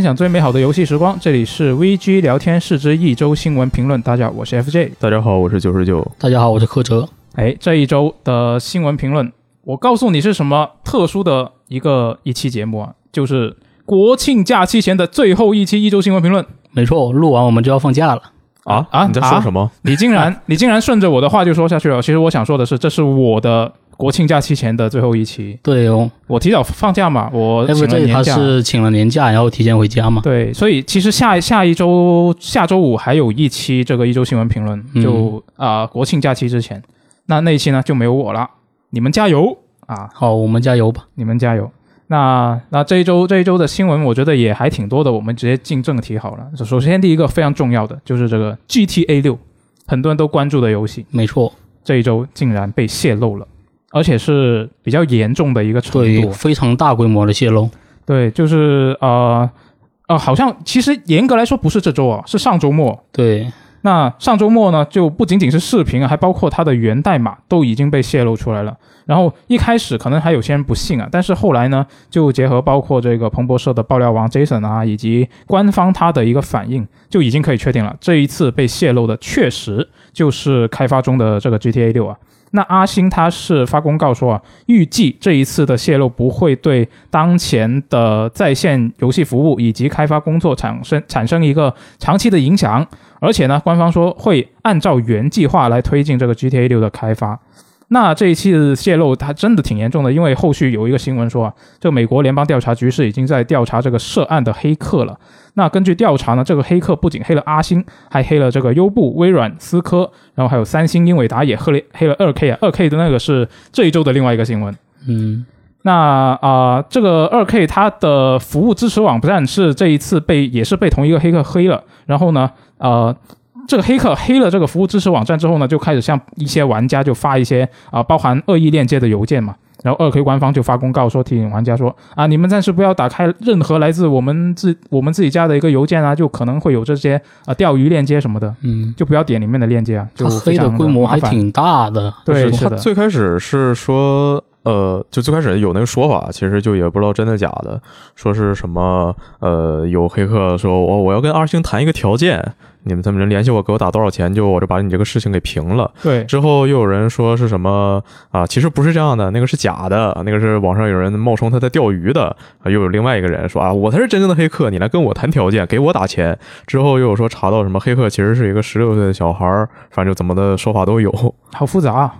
分享最美好的游戏时光，这里是 VG 聊天室之一周新闻评论。大家好，我是 FJ。大家好，我是九十九。大家好，我是柯哲。哎，这一周的新闻评论，我告诉你是什么特殊的一个一期节目啊，就是国庆假期前的最后一期一周新闻评论。没错，录完我们就要放假了。啊啊你在说什么？你竟然 你竟然顺着我的话就说下去了。其实我想说的是，这是我的国庆假期前的最后一期。对哦我提早放假嘛，我请了年假。是请了年假，然后提前回家嘛。对，所以其实下下一周下周五还有一期这个一周新闻评论，嗯就啊、国庆假期之前，那那一期呢就没有我了，你们加油啊！好，我们加油吧。你们加油。那那这一周这一周的新闻，我觉得也还挺多的。我们直接进正题好了。首先，第一个非常重要的就是这个 GTA 六，很多人都关注的游戏，没错，这一周竟然被泄露了，而且是比较严重的一个程对，度。非常大规模的泄露。对，就是呃呃，好像其实严格来说不是这周啊，是上周末。对，那上周末呢，就不仅仅是视频啊，还包括它的源代码都已经被泄露出来了。然后一开始可能还有些人不信啊，但是后来呢，就结合包括这个彭博社的爆料王 Jason 啊，以及官方他的一个反应，就已经可以确定了，这一次被泄露的确实就是开发中的这个 GTA 六啊。那阿星他是发公告说啊，预计这一次的泄露不会对当前的在线游戏服务以及开发工作产生产生一个长期的影响，而且呢，官方说会按照原计划来推进这个 GTA 六的开发。那这一期的泄露，它真的挺严重的，因为后续有一个新闻说啊，这个美国联邦调查局是已经在调查这个涉案的黑客了。那根据调查呢，这个黑客不仅黑了阿星，还黑了这个优步、微软、思科，然后还有三星、英伟达也黑了黑了二 K 啊，二 K 的那个是这一周的另外一个新闻。嗯，那啊、这个二 K 它的服务支持网站是这一次被也是被同一个黑客黑了，然后呢，呃，这个黑客黑了这个服务支持网站之后呢，就开始向一些玩家就发一些啊、包含恶意链接的邮件嘛。然后二 K 官方就发公告说提醒玩家说啊，你们暂时不要打开任何来自我们自我们自己家的一个邮件啊，就可能会有这些啊钓鱼链接什么的，嗯，就不要点里面的链接啊。就他黑的规模还挺大的。对，是的，最开始是说，呃，就最开始有那个说法，其实就也不知道真的假的，说是什么，呃，有黑客说我我要跟二星谈一个条件，你们他们联系我，给我打多少钱，就我就把你这个事情给平了。对之后又有人说是什么啊，其实不是这样的，那个是假的，那个是网上有人冒充他在钓鱼的，啊，又有另外一个人说啊，我才是真正的黑客，你来跟我谈条件，给我打钱。之后又有说查到什么黑客其实是一个十六岁的小孩儿，反正就怎么的说法都有。好复杂、啊。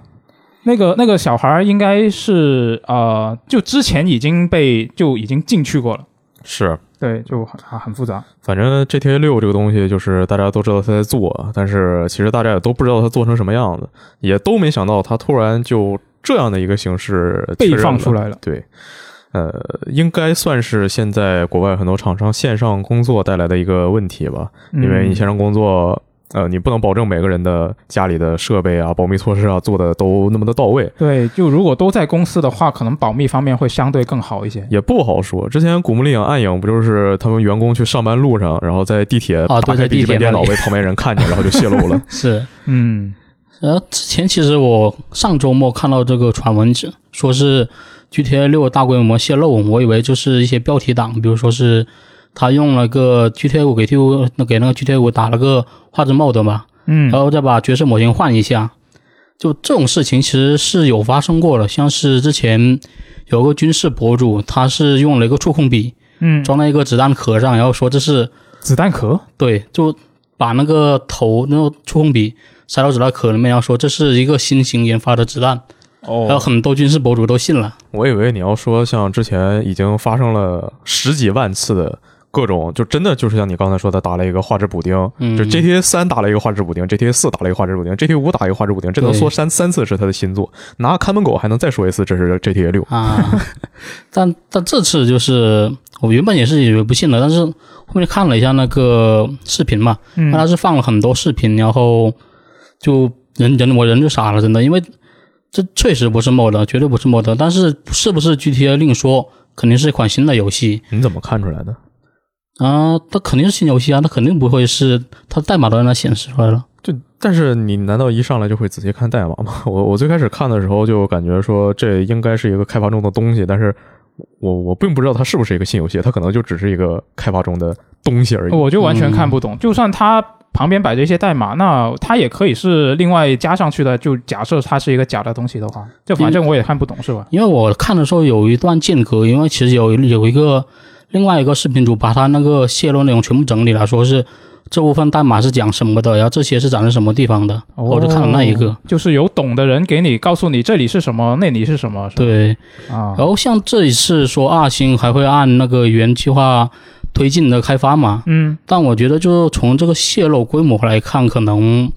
那个那个小孩儿应该是呃，就之前已经被就已经进去过了，是，对，就很啊很复杂。反正 GTA 六这个东西，就是大家都知道他在做，但是其实大家也都不知道他做成什么样子，也都没想到他突然就这样的一个形式被放出来了。对，呃，应该算是现在国外很多厂商线上工作带来的一个问题吧，因为你线上工作。呃，你不能保证每个人的家里的设备啊、保密措施啊做的都那么的到位，对，就如果都在公司的话，可能保密方面会相对更好一些。也不好说。之前古墓丽影暗影不就是他们员工去上班路上，然后在地铁啊对在打开笔记本地铁电脑被旁边人看见，然后就泄露了。是。嗯，然后之前其实我上周末看到这个传闻，说是 GTA 六大规模泄露，我以为就是一些标题党，比如说是他用了个 GTA 五给 T 五给那个 GTA 五打了个画质 mod 嘛，嗯然后再把角色模型换一下，就这种事情其实是有发生过的，像是之前有个军事博主，他是用了一个触控笔嗯，装在一个子弹壳上，然后说这是子弹壳。对，就把那个头那个触控笔塞到子弹壳里面，然后说这是一个新型研发的子弹，还有哦，很多军事博主都信了。我以为你要说像之前已经发生了十几万次的各种，就真的就是像你刚才说的，打了一个画质补丁，嗯就 GTA 三打了一个画质补丁，GTA 四打了一个画质补丁，GTA 五打一个画质补丁，这能说三三次是他的新作，拿看门狗还能再说一次这是 GTA 六。啊，但但这次就是我原本也是以为不信的，但是后面看了一下那个视频嘛，嗯那他是放了很多视频，然后就人人我人就傻了，真的，因为这确实不是 mod，绝对不是 mod，但是是不是 GTA 另说，肯定是一款新的游戏你怎么看出来的？啊，它肯定是新游戏啊，它肯定不会是它代码都让它显示出来了。就但是你难道一上来就会仔细看代码吗？我我最开始看的时候就感觉说这应该是一个开发中的东西，但是我我并不知道它是不是一个新游戏，它可能就只是一个开发中的东西而已。我就完全看不懂。就算它旁边摆着一些代码，那它也可以是另外加上去的。就假设它是一个假的东西的话，就反正我也看不懂，是吧？因为我看的时候有一段间隔，因为其实有有一个另外一个视频组把他那个泄露内容全部整理了，说是这部分代码是讲什么的，然后这些是长在什么地方的，我就看了那一个。哦。就是有懂的人给你告诉你这里是什么，那里是什么，对，啊，然后像这一次说二星还会按那个原计划推进的开发嘛，嗯，但我觉得就从这个泄露规模来看，可能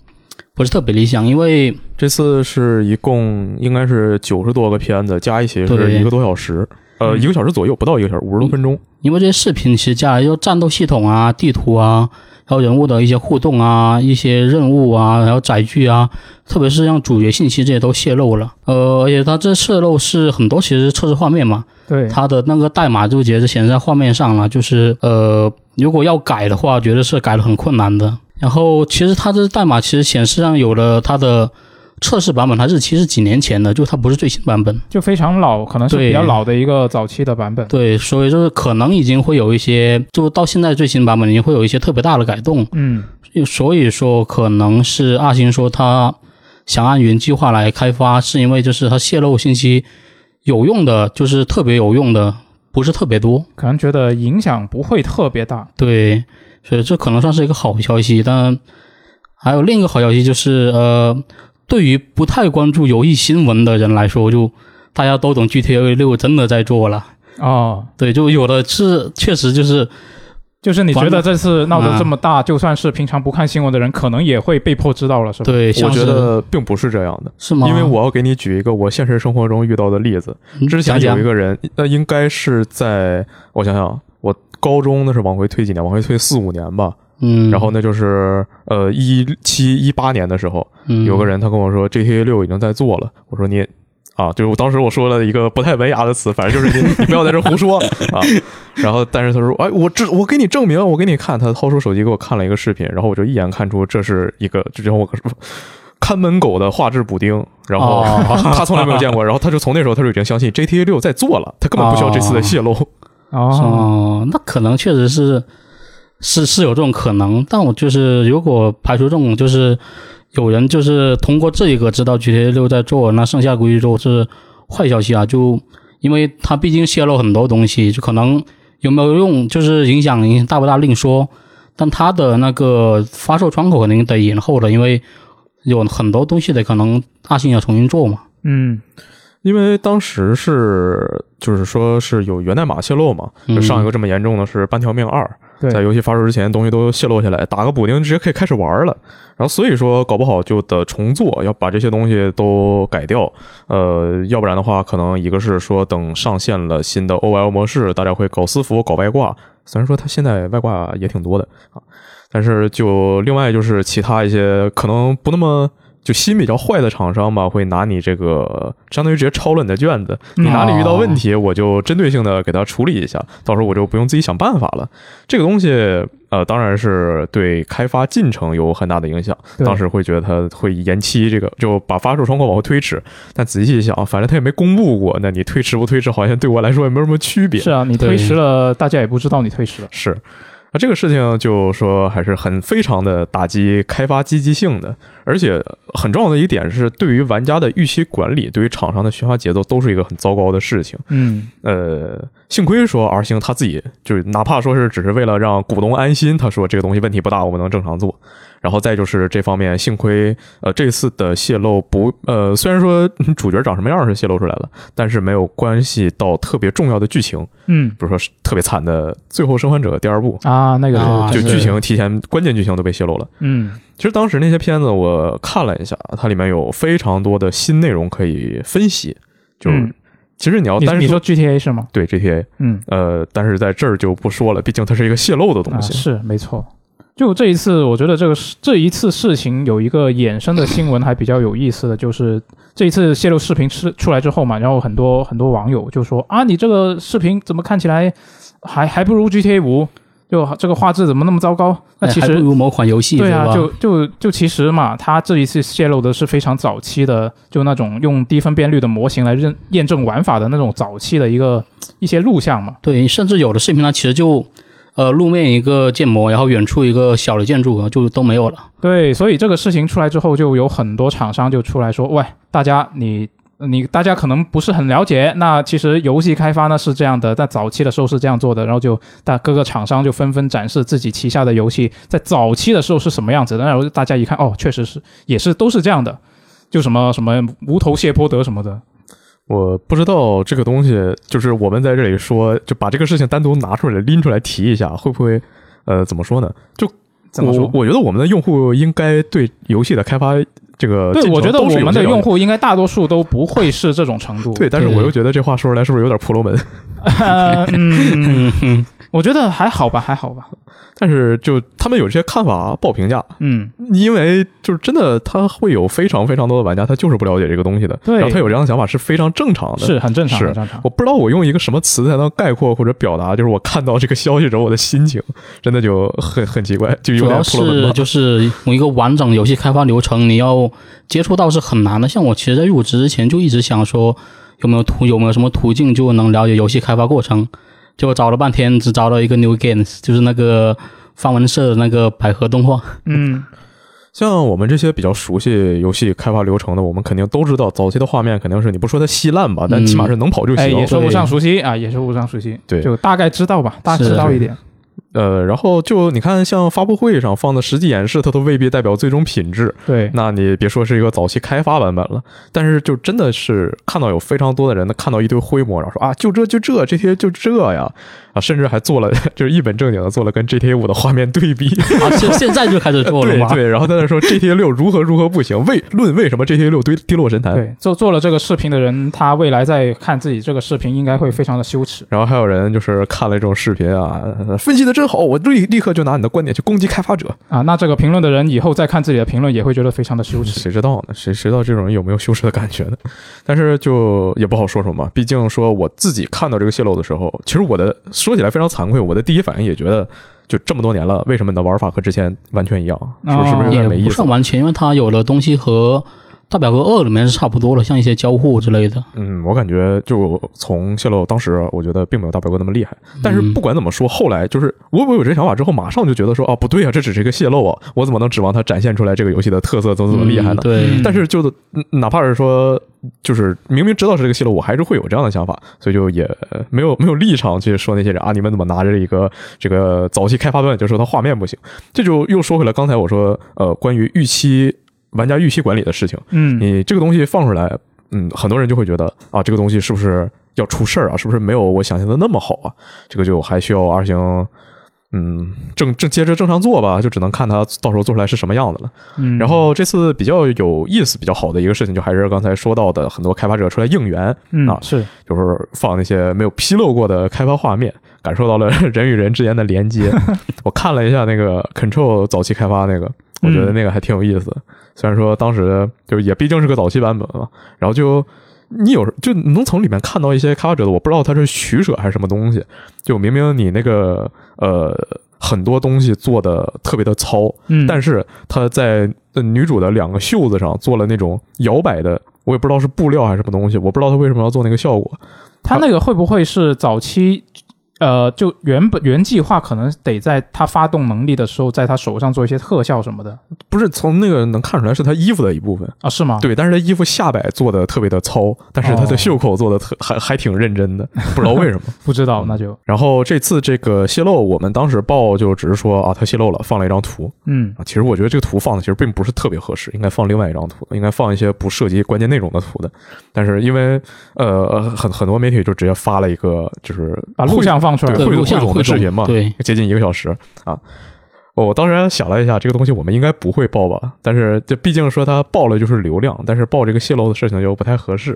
不是特别理想，因为这次是一共应该是九十多个片子，加一起是一个多小时，呃，嗯一个小时左右，不到一个小时，五十多分钟。因为这些视频其实加来就战斗系统啊、地图啊，还有人物的一些互动啊、一些任务啊，然后载具啊，特别是像主角信息这些都泄露了。呃，而且它这泄露是很多其实测试画面嘛，对，它的那个代码就直接是显示在画面上了，就是呃，如果要改的话，觉得是改的很困难的。然后其实它这代码其实显示上有了它的测试版本，它日期是几年前的，就它不是最新版本。就非常老，可能是比较老的一个早期的版本。对，所以就是可能已经会有一些，就到现在最新版本已经会有一些特别大的改动。嗯，所以说可能是二星说他想按原计划来开发，是因为就是他泄露信息有用的，就是特别有用的，不是特别多。可能觉得影响不会特别大。对，所以这可能算是一个好消息。但还有另一个好消息就是，呃，对于不太关注游戏新闻的人来说，就大家都懂 GTA 六真的在做了。哦，对，就有的是确实就是就是你觉得这次闹得啊这么大，就算是平常不看新闻的人，可能也会被迫知道了，是吧？对，我觉得并不是这样的，是吗？因为我要给你举一个我现实生活中遇到的例子。嗯之前有一个人，那应该是在我想想，我高中那是往回推几年，往回推四五年吧。嗯，然后那就是呃一七一八年的时候，嗯有个人他跟我说 GTA 六已经在做了，我说你。啊，就是我当时我说了一个不太文雅的词，反正就是你你不要在这胡说啊。然后，但是他说，哎，我这我给你证明，我给你看，他掏出手机给我看了一个视频，然后我就一眼看出这是一个，就让我看门狗的画质补丁，然后、哦他从来没有见过，然后他就从那时候他就已经相信 GTA 六在做了，他根本不需要这次的泄露。哦，哦，那可能确实是是是有这种可能，但我就是如果排除这种就是有人就是通过这一个知道 GTA 六在做，那剩下估计都是坏消息啊，就因为它毕竟泄露很多东西，就可能有没有用，就是影响影响大不大另说，但它的那个发售窗口肯定得延后了，因为有很多东西得可能大兴要重新做嘛。嗯，因为当时是就是说是有源代码泄露嘛，就上一个这么严重的是半条命二，对在游戏发售之前东西都泄露下来，打个补丁直接可以开始玩了。然后所以说搞不好就得重做，要把这些东西都改掉。呃，要不然的话，可能一个是说等上线了新的 OL 模式，大家会搞私服、搞外挂。虽然说它现在外挂也挺多的啊，但是就另外就是其他一些可能不那么。就心比较坏的厂商吧，会拿你这个相当于直接抄了你的卷子，你哪里遇到问题，我就针对性的给他处理一下，到时候我就不用自己想办法了。这个东西，呃，当然是对开发进程有很大的影响。当时会觉得它会延期，这个就把发售窗口往后推迟。但仔细一想，反正它也没公布过，那你推迟不推迟，好像对我来说也没有什么区别。是啊，你推迟了，大家也不知道你推迟了。是，那这个事情就说还是很非常的打击开发积极性的，而且很重要的一点是，对于玩家的预期管理，对于厂商的宣发节奏都是一个很糟糕的事情。嗯，呃，幸亏说 R 星他自己就是哪怕说是只是为了让股东安心，他说这个东西问题不大，我们能正常做。然后再就是这方面，幸亏呃这次的泄露不呃虽然说主角长什么样是泄露出来了，但是没有关系到特别重要的剧情，嗯比如说是特别惨的《最后生还者》第二部，啊，那个啊就剧情提前关键剧情都被泄露了。嗯其实当时那些片子我看了一下，它里面有非常多的新内容可以分析。就、嗯其实你要单你你说 GTA 是吗？对 GTA，嗯，呃，但是在这儿就不说了，毕竟它是一个泄露的东啊，西。是没错。就这一次，我觉得这个事这一次事情有一个衍生的新闻还比较有意思的，就是这一次泄露视频出出来之后嘛，然后很多很多网友就说啊，你这个视频怎么看起来还还不如 GTA 五？就这个画质怎么那么糟糕？那其实哎还不如某款游戏对啊，吧？就就就其实嘛，它这一次泄露的是非常早期的，就那种用低分辨率的模型来认验证玩法的那种早期的一个一些录像嘛。对，甚至有的视频呢其实就呃路面一个建模，然后远处一个小的建筑就都没有了。对，所以这个事情出来之后，就有很多厂商就出来说：“喂，大家你。”你大家可能不是很了解，那其实游戏开发呢是这样的，在早期的时候是这样做的，然后就大各个厂商就纷纷展示自己旗下的游戏在早期的时候是什么样子的，然后大家一看，哦，确实是也是都是这样的，就什么什么无头谢泼德什么的，我不知道这个东西，就是我们在这里说，就把这个事情单独拿出来拎出来提一下，会不会呃怎么说呢？就怎么说我？我觉得我们的用户应该对游戏的开发这个对，我觉得我们的用户应该大多数都不会是这种程度。对，但是我又觉得这话说出来是不是有点婆罗门？呃，嗯，我觉得还好吧，还好吧。但是就他们有这些看法不好评价，嗯，因为就是真的他会有非常非常多的玩家，他就是不了解这个东西的，对然后他有这样的想法是非常正常的。是很正常，是很正常。我不知道我用一个什么词才能概括或者表达，就是我看到这个消息时候我的心情，真的就很很奇怪，就有点主要是。就是一个完整游戏开发流程，你要接触到是很难的。像我其实，在入职之前就一直想说，有没有途有没有什么途径就能了解游戏开发过程，结果找了半天只找到一个 New Games，就是那个方文社的那个百合动画。嗯，像我们这些比较熟悉游戏开发流程的，我们肯定都知道，早期的画面肯定是你不说它稀烂吧，但起码是能跑就哎，行。也说不上熟悉啊，也说不上熟悉。对就大概知道吧，大概知道一点。呃，然后就你看，像发布会上放的实际演示，它都未必代表最终品质。对，那你别说是一个早期开发版本了，但是就真的是看到有非常多的人，看到一堆灰模，然后说啊，就这就这这些就这呀啊，甚至还做了 就是一本正经的做了跟 GTA 五的画面对比，啊，现现在就开始做了吗？对对，然后在那说 GTA 六如何如何不行，为论为什么 GTA 六跌跌落神坛。对，做做了这个视频的人，他未来在看自己这个视频，应该会非常的羞耻。然后还有人就是看了这种视频啊，分析的真好，我立立刻就拿你的观点去攻击开发者。啊，那这个评论的人以后再看自己的评论，也会觉得非常的羞耻。谁知道呢？谁谁知道这种人有没有羞耻的感觉呢？但是就也不好说什么，毕竟说我自己看到这个泄露的时候，其实我的说起来非常惭愧，我的第一反应也觉得，就这么多年了，为什么你的玩法和之前完全一样？是不是是不是有也没意思？不算完全，因为它有的东西和大表哥二里面是差不多了，像一些交互之类的。嗯，我感觉就从泄露当时，我觉得并没有大表哥那么厉害。但是不管怎么说，后来就是我我有这想法之后，马上就觉得说，啊，不对啊，这只是一个泄露啊，我怎么能指望它展现出来这个游戏的特色怎么怎么厉害呢？嗯对，嗯但是就嗯哪怕是说，就是明明知道是这个泄露，我还是会有这样的想法，所以就也没有没有立场去说那些人啊，你们怎么拿着一个这个早期开发端就说它画面不行？这就又说回来刚才我说呃关于预期玩家预期管理的事情，嗯，你这个东西放出来，嗯，很多人就会觉得啊，这个东西是不是要出事儿啊？是不是没有我想象的那么好啊？这个就还需要二星。嗯，正正接着正常做吧，就只能看它到时候做出来是什么样子了。嗯然后这次比较有意思、比较好的一个事情，就还是刚才说到的，很多开发者出来应援，嗯啊嗯是就是放那些没有披露过的开发画面，感受到了人与人之间的连接。我看了一下那个 Control 早期开发那个，我觉得那个还挺有意思的。虽然说当时就是也毕竟是个早期版本嘛，然后就你有就能从里面看到一些开发者的，我不知道他是取舍还是什么东西。就明明你那个呃很多东西做的特别的糙，嗯，但是他在呃女主的两个袖子上做了那种摇摆的，我也不知道是布料还是什么东西，我不知道他为什么要做那个效果。他那个会不会是早期？呃，就原本原计划可能得在他发动能力的时候，在他手上做一些特效什么的不是从那个能看出来是他衣服的一部分，啊？是吗？对，但是他衣服下摆做的特别的糙，但是他的袖口做的特、还还挺认真的，不知道为什么。不知道，那就然后这次这个泄露，我们当时报就只是说啊，他泄露了，放了一张图嗯啊。其实我觉得这个图放的其实并不是特别合适，应该放另外一张图，应该放一些不涉及关键内容的图的。但是因为呃很很多媒体就直接发了一个就是把录像放出来对，汇录像汇总的视频嘛，对，接近一个小时啊。我当时想了一下，这个东西我们应该不会报吧？但是这毕竟说它报了就是流量，但是报这个泄露的事情又不太合适。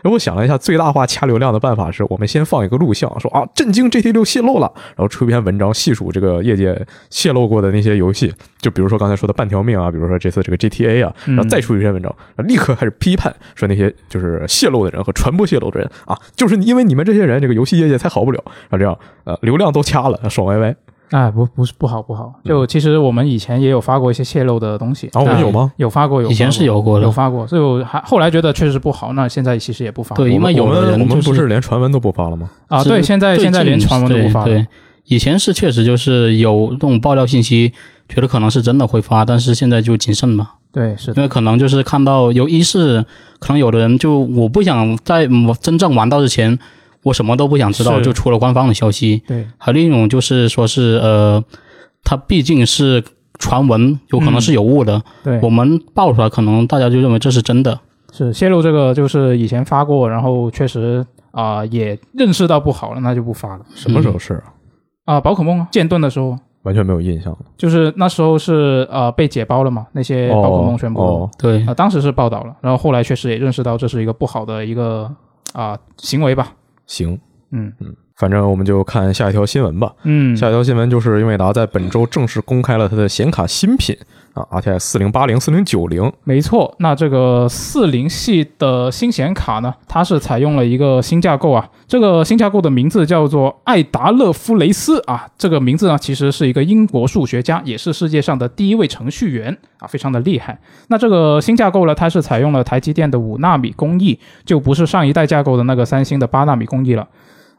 然后我想了一下，最大化掐流量的办法是我们先放一个录像，说啊，震惊 GT 六泄露了，然后出一篇文章细数这个业界泄露过的那些游戏，就比如说刚才说的半条命啊，比如说这次这个 GTA 啊，然后再出一篇文章，立刻开始批判说那些就是泄露的人和传播泄露的人啊，就是因为你们这些人，这个游戏业界才好不了，然后这样呃流量都掐了，爽歪歪。哎，不不是不好不好，就其实我们以前也有发过一些泄露的东西。啊，我们有吗？有发过，有以前是有有过的有，发过，就还后来觉得确实不好，那现在其实也不发。对因为有的人就是不是连传闻都不发了吗？啊，对，现在现在连传闻都不发了。对对，以前是确实就是有这种爆料信息，觉得可能是真的会发，但是现在就谨慎嘛，对，是的，因为可能就是看到有一是可能有的人就我不想在我真正玩到之前，我什么都不想知道，就出了官方的消息。对还有另一种就是说是呃，它毕竟是传闻，有可能是有误的，对，我们爆出来，可能大家就认为这是真的。是泄露这个，就是以前发过，然后确实啊、也认识到不好了，那就不发了什么时候是啊？啊。宝可梦啊，剑盾的时候，完全没有印象了。就是那时候是呃被解包了嘛，那些宝可梦全部啊、哦，对，当时是报道了，然后后来确实也认识到这是一个不好的一个啊、行为吧。行，嗯。嗯反正我们就看下一条新闻吧。嗯，下一条新闻就是英伟达在本周正式公开了它的显卡新品啊，RTX 四零八零、四零九零。没错，那这个四零系的新显卡呢，它是采用了一个新架构啊，这个新架构的名字叫做艾达勒夫雷斯啊，这个名字呢其实是一个英国数学家，也是世界上的第一位程序员啊，非常的厉害。那这个新架构呢，它是采用了台积电的五纳米工艺，就不是上一代架构的那个三星的八纳米工艺了。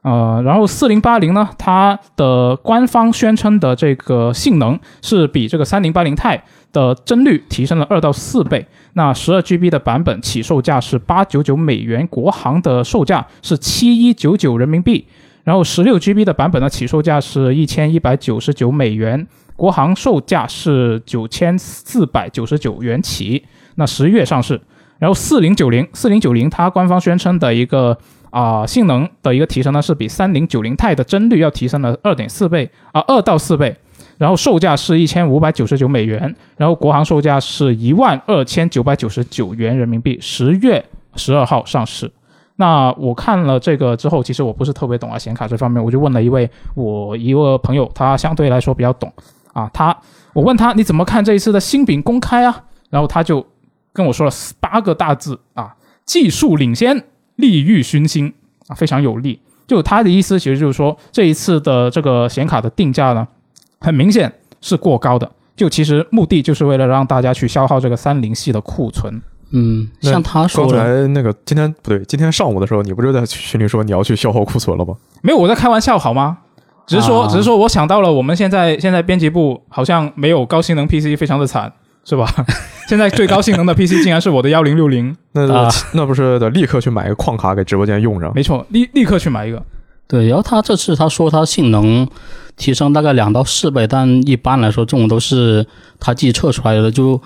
呃，然后四零八零呢，它的官方宣称的这个性能是比这个三零八零 i 的帧率提升了二到四倍。那十二 GB 的版本起售价是八九九美元，国行的售价是七一九九人民币。然后十六 GB 的版本呢起售价是一千一百九十九美元，国行售价是九千四百九十九元起。那十月上市。然后四零九零四零九零，它官方宣称的一个啊、性能的一个提升呢，是比三零九零 i 的帧率要提升了二点四倍啊，二到四倍。然后售价是一千五百九十九美元，然后国行售价是一万二千九百九十九元人民币，十月十二号上市。那我看了这个之后，其实我不是特别懂啊显卡这方面，我就问了一位我一个朋友，他相对来说比较懂啊，他我问他你怎么看这一次的新品公开啊？然后他就跟我说了八个大字啊，技术领先，利欲熏心啊，非常有利。就他的意思，其实就是说这一次的这个显卡的定价呢，很明显是过高的。就其实目的就是为了让大家去消耗这个三零系的库存。嗯，那像他说刚的，才那个今天不对，今天上午的时候，你不是在群里说你要去消耗库存了吗？没有，我在开玩笑好吗？只是说，啊只是说我想到了，我们现在现在编辑部好像没有高性能 PC，非常的惨，是吧？现在最高性能的 PC 竟然是我的幺零六零，那、啊那不是得立刻去买一个矿卡给直播间用着？没错，立立刻去买一个。对，然后他这次他说他性能提升大概两到四倍，但一般来说这种都是他自己测出来的，就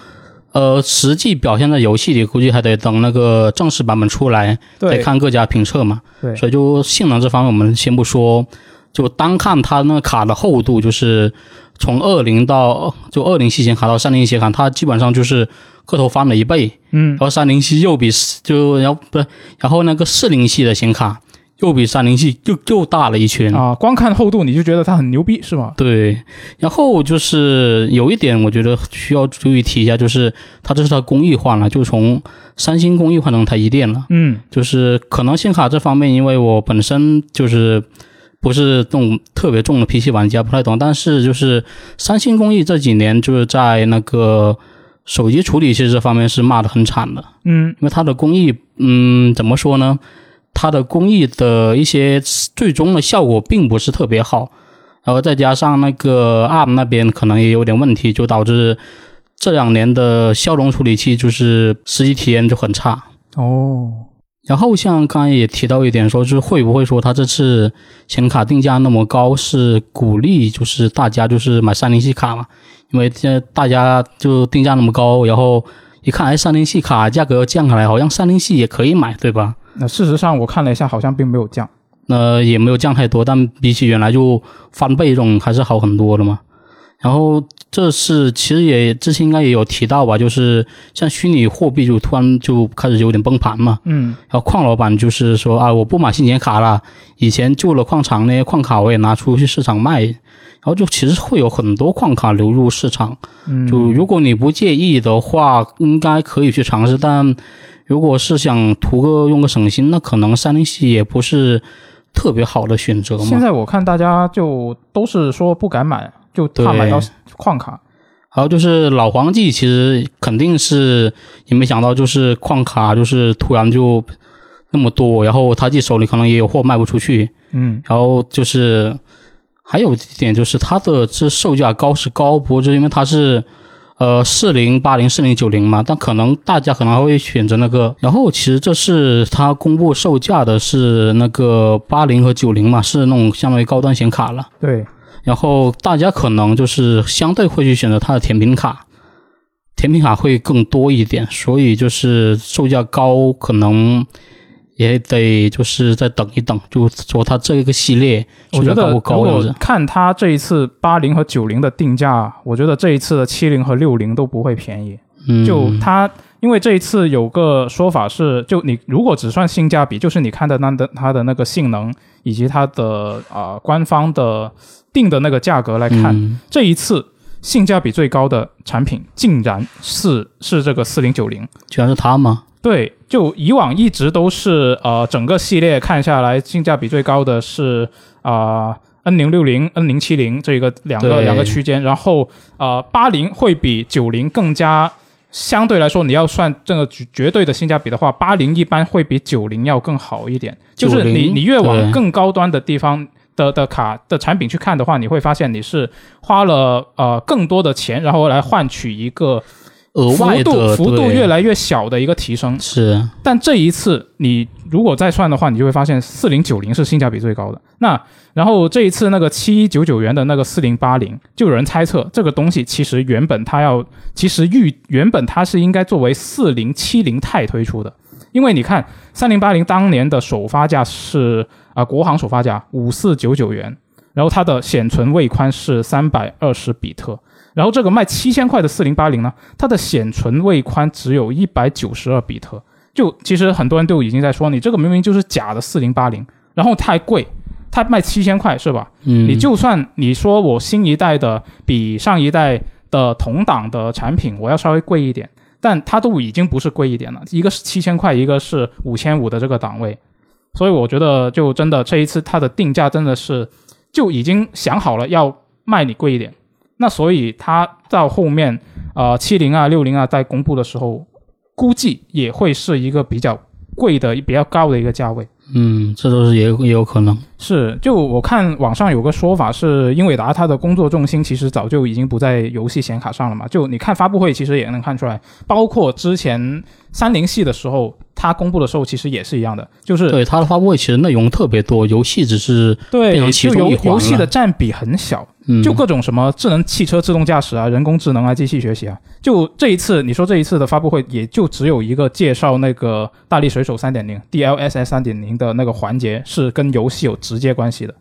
呃实际表现在游戏里，估计还得等那个正式版本出来，得，看各家评测嘛。对所以就性能这方面我们先不说，就单看它那个卡的厚度，就是从二零到就二零系显卡到三零系显卡，它基本上就是个头翻了一倍，嗯然，后三零系又比四就然后不是，然后那个四零系的显卡又比三零系又又大了一圈。啊，光看厚度你就觉得它很牛逼是吧？对，然后就是有一点，我觉得需要注意提一下，就是它这是它工艺换了，就从三星工艺换成台积电了。嗯就是可能显卡这方面，因为我本身就是不是这种特别重的 PC 玩家，不太懂。但是就是三星工艺这几年就是在那个手机处理器这方面是骂的很惨的，嗯因为它的工艺，嗯，怎么说呢？它的工艺的一些最终的效果并不是特别好，然后再加上那个 ARM 那边可能也有点问题，就导致这两年的骁龙处理器就是实际体验就很差。哦，然后像刚才也提到一点说，是会不会说它这次显卡定价那么高，是鼓励就是大家就是买三零系卡嘛？因为现在大家就定价那么高，然后一看哎三零系卡价格降下来，好像三零系也可以买，对吧？那事实上我看了一下，好像并没有降。那也没有降太多，但比起原来就翻倍这种还是好很多的嘛。然后这是其实也之前应该也有提到吧，就是像虚拟货币就突然就开始有点崩盘嘛。嗯然后矿老板就是说啊，我不买新显卡了，以前旧的矿场那些矿卡我也拿出去市场卖，然后就其实会有很多矿卡流入市场。嗯，就如果你不介意的话，应该可以去尝试。但如果是想图个用个省心，那可能三零系也不是特别好的选择嘛。现在我看大家就都是说不敢买，就怕对买到矿卡。还有就是老黄记，其实肯定是也没想到，就是矿卡就是突然就那么多，然后他自己手里可能也有货卖不出去，嗯，然后就是还有一点就是它的这售价高是高，不过就是因为它是呃四零八零四零九零嘛，但可能大家可能还会选择那个。然后其实这是它公布售价的是那个八零和九零嘛，是那种相当于高端显卡了。对，然后大家可能就是相对会去选择它的甜品卡，甜品卡会更多一点，所以就是售价高，可能也得就是再等一等，就说它这个系列我觉得如果。看它这一次八零和九零的定价，我觉得这一次的七零和六零都不会便宜。嗯，就它，因为这一次有个说法是，就你如果只算性价比，就是你看的那的它的那个性能以及它的啊、官方的定的那个价格来看，嗯这一次性价比最高的产品竟然是是这个四零九零。居然是它吗？对，就以往一直都是呃，整个系列看下来，性价比最高的是啊、N 零六零、N 零七零这个两个两个区间，然后呃八零会比九零更加相对来说，你要算这个绝绝对的性价比的话，八零一般会比九零要更好一点。就是你你越往更高端的地方的的卡的产品去看的话，你会发现你是花了呃更多的钱，然后来换取一个额外幅度的幅度对越来越小的一个提升。是但这一次你如果再算的话，你就会发现四零九零是性价比最高的。那然后这一次那个七一九九元的那个四零八零，就有人猜测这个东西其实原本它要，其实预原本它是应该作为四零七零钛推出的，因为你看三零八零当年的首发价是啊、国行首发价五四九九元，然后它的显存位宽是三百二十比特。然后这个卖七千块的四零八零呢，它的显存位宽只有一百九十二比特，就其实很多人都已经在说，你这个明明就是假的四零八零，然后太贵，它卖七千块是吧？嗯，你就算你说我新一代的比上一代的同档的产品我要稍微贵一点，但它都已经不是贵一点了，一个是七千块，一个是五千五的这个档位，所以我觉得就真的这一次它的定价真的是就已经想好了要卖你贵一点，那所以它到后面呃七零啊六零啊在公布的时候，估计也会是一个比较贵的比较高的一个价位。嗯，这都是也有也有可能。是，就我看网上有个说法是，英伟达它的工作重心其实早就已经不在游戏显卡上了嘛。就你看发布会，其实也能看出来，包括之前三零系的时候，它公布的时候其实也是一样的，就是对它的发布会其实内容特别多，游戏只是对变成其就游中一环游戏的占比很小，嗯，就各种什么智能汽车自动驾驶啊、人工智能啊、机器学习啊。就这一次，你说这一次的发布会，也就只有一个介绍那个大力水手三点零 DLSS 三点零的那个环节是跟游戏有直接关系的。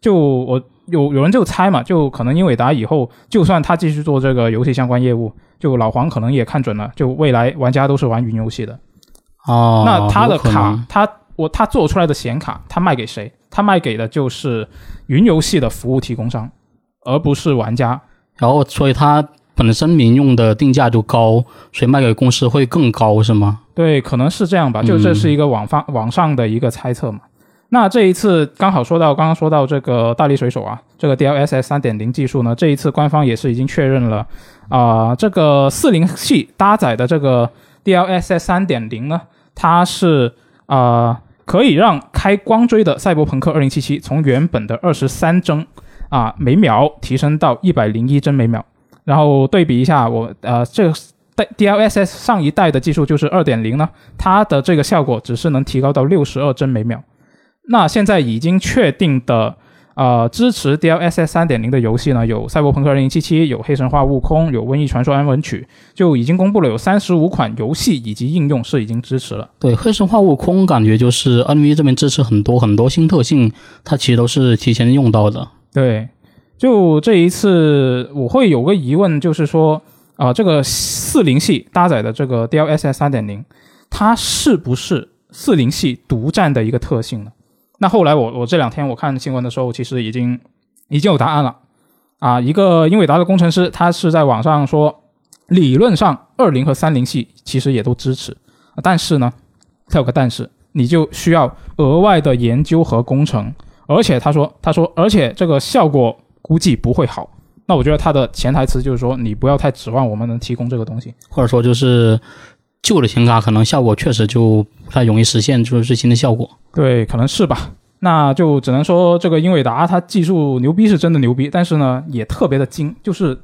就我有有人就猜嘛，就可能英伟达以后就算他继续做这个游戏相关业务，就老黄可能也看准了，就未来玩家都是玩云游戏的。哦，那他的卡，他我他做出来的显卡，他卖给谁？他卖给的就是云游戏的服务提供商，而不是玩家。然后所以它本身民用的定价就高，所以卖给公司会更高，是吗？对，可能是这样吧，就这是一个网方、网上的一个猜测嘛。那这一次刚好说到，刚刚说到这个大力水手啊，这个 DLSS 三点零技术呢，这一次官方也是已经确认了啊、这个四零系搭载的这个 DLSS 三点零呢，它是啊、可以让开光追的赛博朋克二零七七从原本的二十三帧啊每秒提升到一百零一帧每秒，然后对比一下我呃这个代 DLSS 上一代的技术就是二点零呢，它的这个效果只是能提高到六十二帧每秒。那现在已经确定的，呃，支持 DLSS 三点零的游戏呢，有《赛博朋克2077》，有《黑神话：悟空》，有《瘟疫传说：安魂曲》，就已经公布了有三十五款游戏以及应用是已经支持了。对，黑神话悟空感觉就是 NV 这边支持很多很多新特性，它其实都是提前用到的。对，就这一次我会有个疑问，就是说，啊、这个四零系搭载的这个 DLSS 三点零，它是不是四零系独占的一个特性呢？那后来我我这两天我看新闻的时候，其实已经已经有答案了啊。一个英伟达的工程师，他是在网上说，理论上二零和三零系其实也都支持，但是呢，它有个但是，你就需要额外的研究和工程而且他说他说而且这个效果估计不会好。那我觉得他的潜台词就是说，你不要太指望我们能提供这个东西。或者说就是旧的显卡可能效果确实就不太容易实现就是最新的效果。对，可能是吧。那就只能说这个英伟达它技术牛逼是真的牛逼，但是呢也特别的精，就是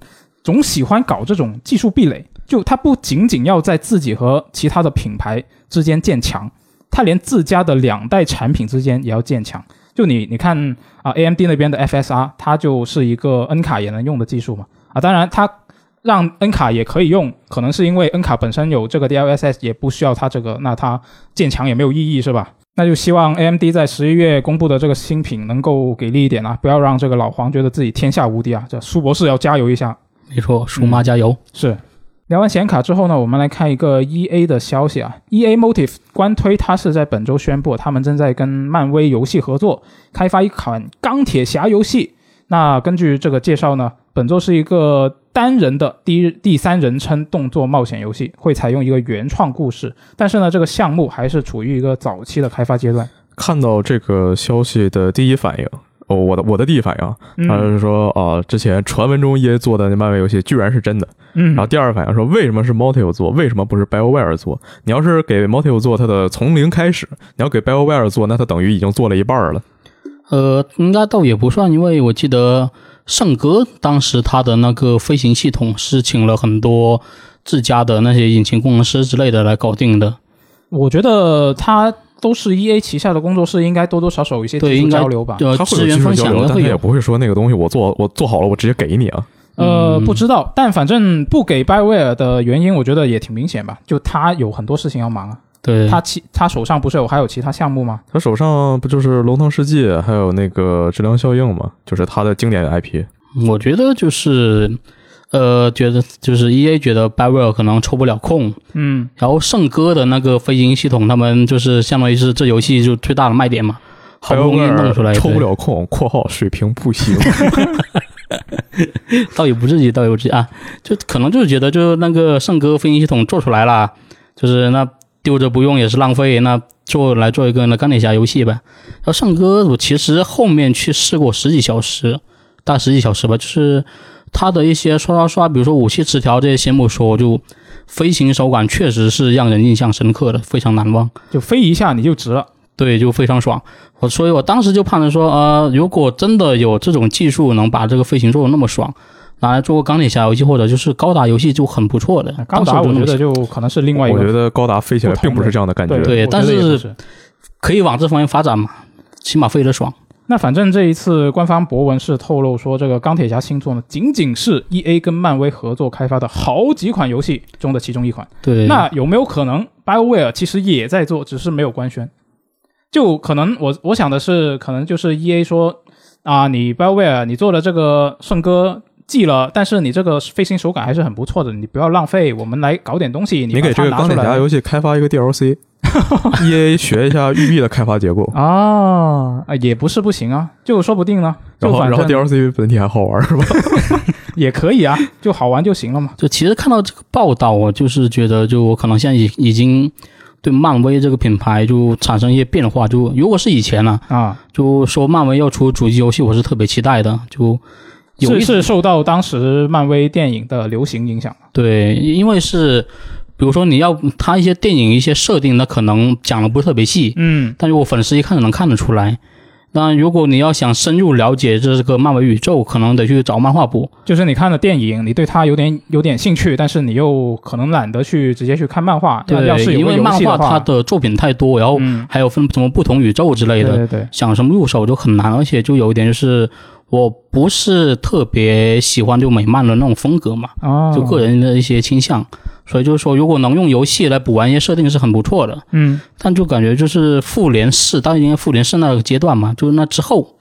总喜欢搞这种技术壁垒。就它不仅仅要在自己和其他的品牌之间建墙，它连自家的两代产品之间也要建墙。就你你看啊，AMD 那边的 FSR，它就是一个 N 卡也能用的技术嘛。啊，当然它让 N 卡也可以用，可能是因为 N 卡本身有这个 DLSS，也不需要它这个，那它建强也没有意义，是吧？那就希望 AMD 在十一月公布的这个新品能够给力一点啊，不要让这个老黄觉得自己天下无敌啊！这苏博士要加油一下。没错，苏妈加油。是。聊完显卡之后呢，我们来看一个 E A 的消息啊。E A Motive 官推，它是在本周宣布，他们正在跟漫威游戏合作，开发一款钢铁侠游戏。那根据这个介绍呢，本周是一个单人的第第三人称动作冒险游戏，会采用一个原创故事。但是呢，这个项目还是处于一个早期的开发阶段。看到这个消息的第一反应。哦，我的我的第一反应，他是说啊，之前传闻中 EA 做的那漫威游戏居然是真的。嗯，然后第二反应说，为什么是 Motive 做，为什么不是 BioWare 做？你要是给 Motive 做，它的从零开始；你要给 BioWare 做，那它等于已经做了一半了。呃，应该倒也不算，因为我记得圣哥当时他的那个飞行系统是请了很多自家的那些引擎工程师之类的来搞定的。我觉得他。都是 E A 旗下的工作室，应该多多少少有一些技术交流吧。他会有技术交流，但他也不会说那个东西我做我做好了，我直接给你啊。呃，不知道，但反正不给 BioWare 的原因，我觉得也挺明显吧。就他有很多事情要忙啊。对，他其他手上不是有还有其他项目吗？他手上不就是《龙腾世纪》还有那个质量效应吗？就是他的经典 IP。我觉得就是。呃，觉得就是 E A 觉得 BioWare 可能抽不了空，嗯，然后圣歌的那个飞行系统，他们就是相当于是这游戏就最大的卖点嘛，好不容易弄出来，抽不了空（括号水平不行），倒也不至于，倒也不至于啊，就可能就是觉得就那个圣歌飞行系统做出来了，就是那丢着不用也是浪费，那做来做一个那钢铁侠游戏呗。然后圣歌我其实后面去试过十几小时，大十几小时吧，就是。它的一些刷刷刷，比如说武器词条这些先不说，就飞行手感确实是让人印象深刻的，非常难忘。就飞一下你就值了，对，就非常爽。我所以，我当时就判断说，呃，如果真的有这种技术能把这个飞行做的那么爽，拿来做个钢铁侠游戏或者就是高达游戏就很不错的。高达我觉得就可能是另外一个，我觉得高达飞起来并不是这样的感觉。对，但是可以往这方面发展嘛，起码飞得爽。那反正这一次官方博文是透露说，这个钢铁侠新作呢，仅仅是 E A 跟漫威合作开发的好几款游戏中的其中一款。对，那有没有可能 BioWare 其实也在做，只是没有官宣？就可能我我想的是，可能就是 E A 说啊，你 BioWare 你做的这个圣歌寄了，但是你这个飞行手感还是很不错的，你不要浪费，我们来搞点东西。你给这个钢铁侠游戏开发一个 DLC。E A 学一下育碧的开发结构 啊，啊也不是不行啊，就说不定呢。然后然后 D L C 本体还好玩是吧？也可以啊，就好玩就行了嘛。就其实看到这个报道，我就是觉得，就我可能现在已已经对漫威这个品牌就产生一些变化。就如果是以前呢啊，就说漫威要出主机游戏，我是特别期待的。就有是是受到当时漫威电影的流行影响对，因为是。比如说你要他一些电影一些设定，那可能讲的不是特别细，嗯，但如果粉丝一看就能看得出来。那如果你要想深入了解这个漫威宇宙，可能得去找漫画部。就是你看了电影，你对他有点有点兴趣，但是你又可能懒得去直接去看漫画。对，因为漫画它的作品太多，然后还有分什么不同宇宙之类的，对对，想什么入手就很难，而且就有一点就是我不是特别喜欢就美漫的那种风格嘛，就个人的一些倾向。所以就是说，如果能用游戏来补完一些设定是很不错的，嗯，但就感觉就是复联四，当年复联四那个阶段嘛，就是那之后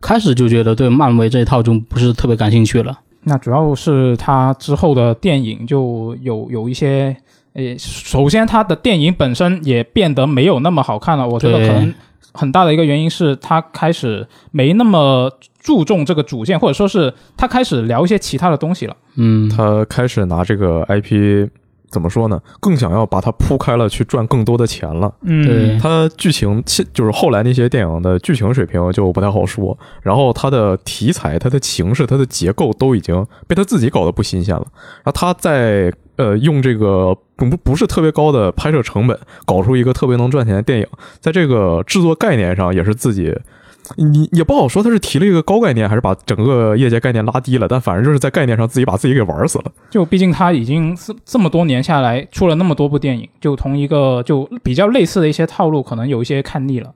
开始就觉得对漫威这一套就不是特别感兴趣了。那主要是他之后的电影就有有一些，诶，首先他的电影本身也变得没有那么好看了。我觉得可能很大的一个原因是他开始没那么注重这个主线，或者说是他开始聊一些其他的东西了。嗯，他开始拿这个 IP。怎么说呢？更想要把它铺开了去赚更多的钱了。嗯，他剧情现就是后来那些电影的剧情水平就不太好说，然后他的题材、他的形式、他的结构都已经被他自己搞得不新鲜了。然后他在呃用这个不不是特别高的拍摄成本，搞出一个特别能赚钱的电影，在这个制作概念上也是自己。你也不好说他是提了一个高概念，还是把整个业界概念拉低了，但反正就是在概念上自己把自己给玩死了。就毕竟他已经这这么多年下来出了那么多部电影，就同一个就比较类似的一些套路，可能有一些看腻了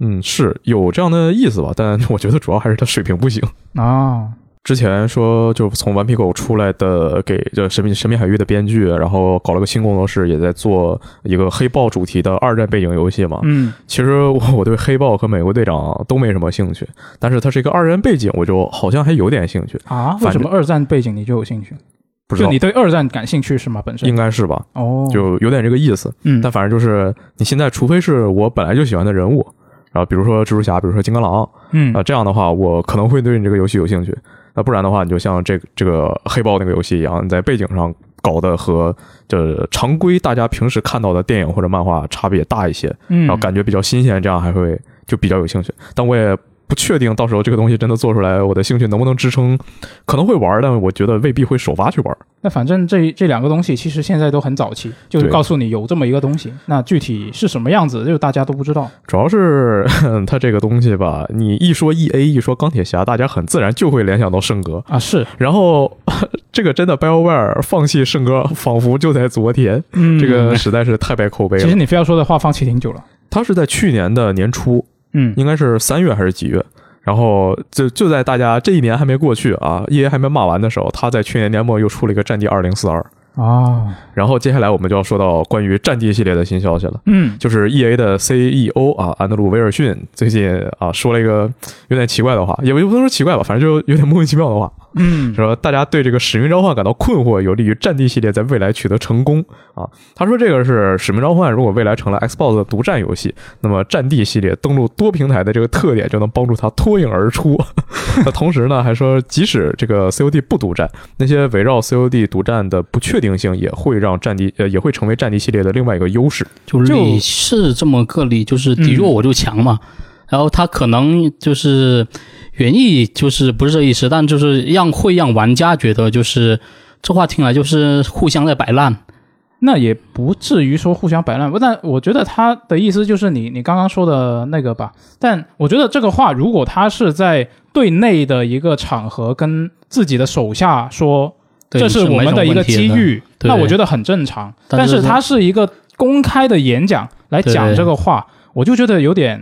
嗯，是有这样的意思吧，但我觉得主要还是他水平不行。啊。之前说就是从顽皮狗出来的，给这神秘神秘海域的编剧，然后搞了个新工作室，也在做一个黑豹主题的二战背景游戏嘛。嗯，其实我我对黑豹和美国队长都没什么兴趣，但是它是一个二战背景，我就好像还有点兴趣。啊，为什么二战背景你就有兴趣？不知道就你对二战感兴趣是吗？本身应该是吧，哦，就有点这个意思。嗯，但反正就是你现在，除非是我本来就喜欢的人物，然后比如说蜘蛛侠，比如说金刚狼嗯啊、这样的话，我可能会对你这个游戏有兴趣。那不然的话，你就像这个这个黑豹那个游戏一样，你在背景上搞的和这常规大家平时看到的电影或者漫画差别大一些，嗯，然后感觉比较新鲜，这样还会就比较有兴趣。但我也不确定到时候这个东西真的做出来，我的兴趣能不能支撑，可能会玩，但我觉得未必会首发去玩。那反正这这两个东西其实现在都很早期，就是告诉你有这么一个东西，那具体是什么样子，就大家都不知道。主要是 它这个东西吧，你一说 E A，一说钢铁侠，大家很自然就会联想到圣哥。啊，是，然后 这个真的 BioWare 放弃圣哥，仿佛就在昨天，嗯，这个实在是太败口碑了。其实你非要说的话，放弃挺久了。它是在去年的年初，嗯，应该是三月还是几月？然后就就在大家这一年还没过去啊，EA 还没骂完的时候，他在去年年末又出了一个《战地二零四二》。啊，然后接下来我们就要说到关于《战地》系列的新消息了。嗯，就是 E A 的 C E O 啊，安德鲁·威尔逊最近啊说了一个有点奇怪的话，也不能说奇怪吧，反正就有点莫名其妙的话，嗯，说大家对这个《使命召唤》感到困惑，有利于《战地》系列在未来取得成功啊。他说这个是《使命召唤》如果未来成了 Xbox 的独占游戏，那么《战地》系列登陆多平台的这个特点就能帮助它脱颖而出。那同时呢，还说即使这个 COD 不独占，那些围绕 COD 独占的不确定性也会让战地呃也会成为战地系列的另外一个优势。就是你是这么个理，就是敌弱我就强嘛。然后他可能就是原意就是不是这意思，但就是让会让玩家觉得就是这话听来就是互相在摆烂。那也不至于说互相摆烂，不但我觉得他的意思就是你你刚刚说的那个吧。但我觉得这个话，如果他是在对内的一个场合跟自己的手下说，这是我们的一个机遇，那我觉得很正常。但是他是一个公开的演讲来讲这个话，我就觉得有点，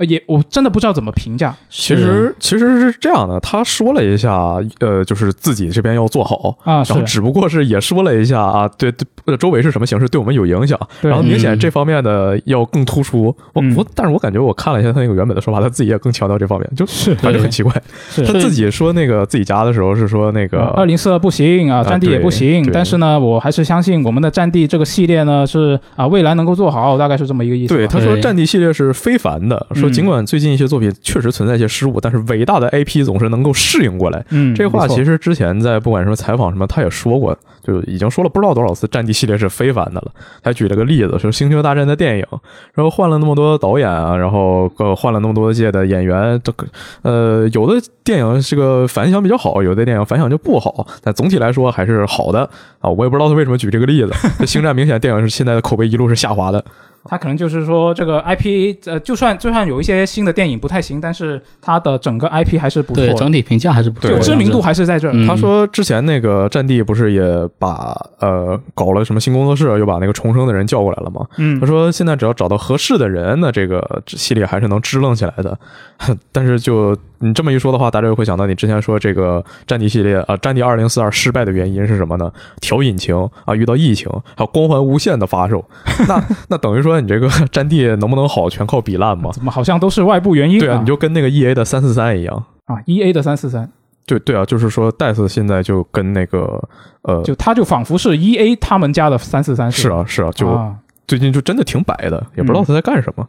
呃，也我真的不知道怎么评价其实其实是这样的，他说了一下，呃，就是自己这边要做好，啊。然后只不过是也说了一下啊，对对，呃周围是什么形式对我们有影响，对然后明显嗯这方面的要更突出。我嗯我，但是我感觉我看了一下他那个原本的说法，他自己也更强调这方面，就是反正对很奇怪。他自己说那个自己家的时候是说那个二零四二不行啊，啊战地也不行，但是呢，我还是相信我们的战地这个系列呢是啊未来能够做好，大概是这么一个意思。对，他说战地系列是非凡的，说嗯尽管最近一些作品确实存在一些失误，但是伟大的 IP 总是能够适应过来。嗯，这话其实实之前在不管什么采访什么，他也说过，就已经说了不知道多少次，战地系列是非凡的了。他举了个例子，说《星球大战》的电影，然后换了那么多导演啊，然后呃换了那么多届的演员，这个呃有的电影这个反响比较好，有的电影反响就不好，但总体来说还是好的啊。我也不知道他为什么举这个例子。这《星战》明显电影是现在的口碑一路是下滑的。他可能就是说这个 IP 呃，就算就算有一些新的电影不太行，但是它的整个 IP 还是不错对，整体评价还是不错，就知名度还是在这儿。嗯他说之前那个战地不是也把呃搞了什么新工作室，又把那个重生的人叫过来了吗？嗯他说现在只要找到合适的人，那这个系列还是能支棱起来的。但是就你这么一说的话，大家又会想到你之前说这个战地系列啊，战地二零四二失败的原因是什么呢？调引擎啊，遇到疫情，还有光环无限的发售，那那等于说你这个 战地能不能好，全靠比烂吗？怎么好像都是外部原因？对啊，你就跟那个 E A 的三四三一样。啊，E A 的三四三，对对啊，就是说戴斯现在就跟那个呃，就他就仿佛是 E A 他们家的三四三，是啊是啊，就啊最近就真的挺白的，也不知道他在干什么。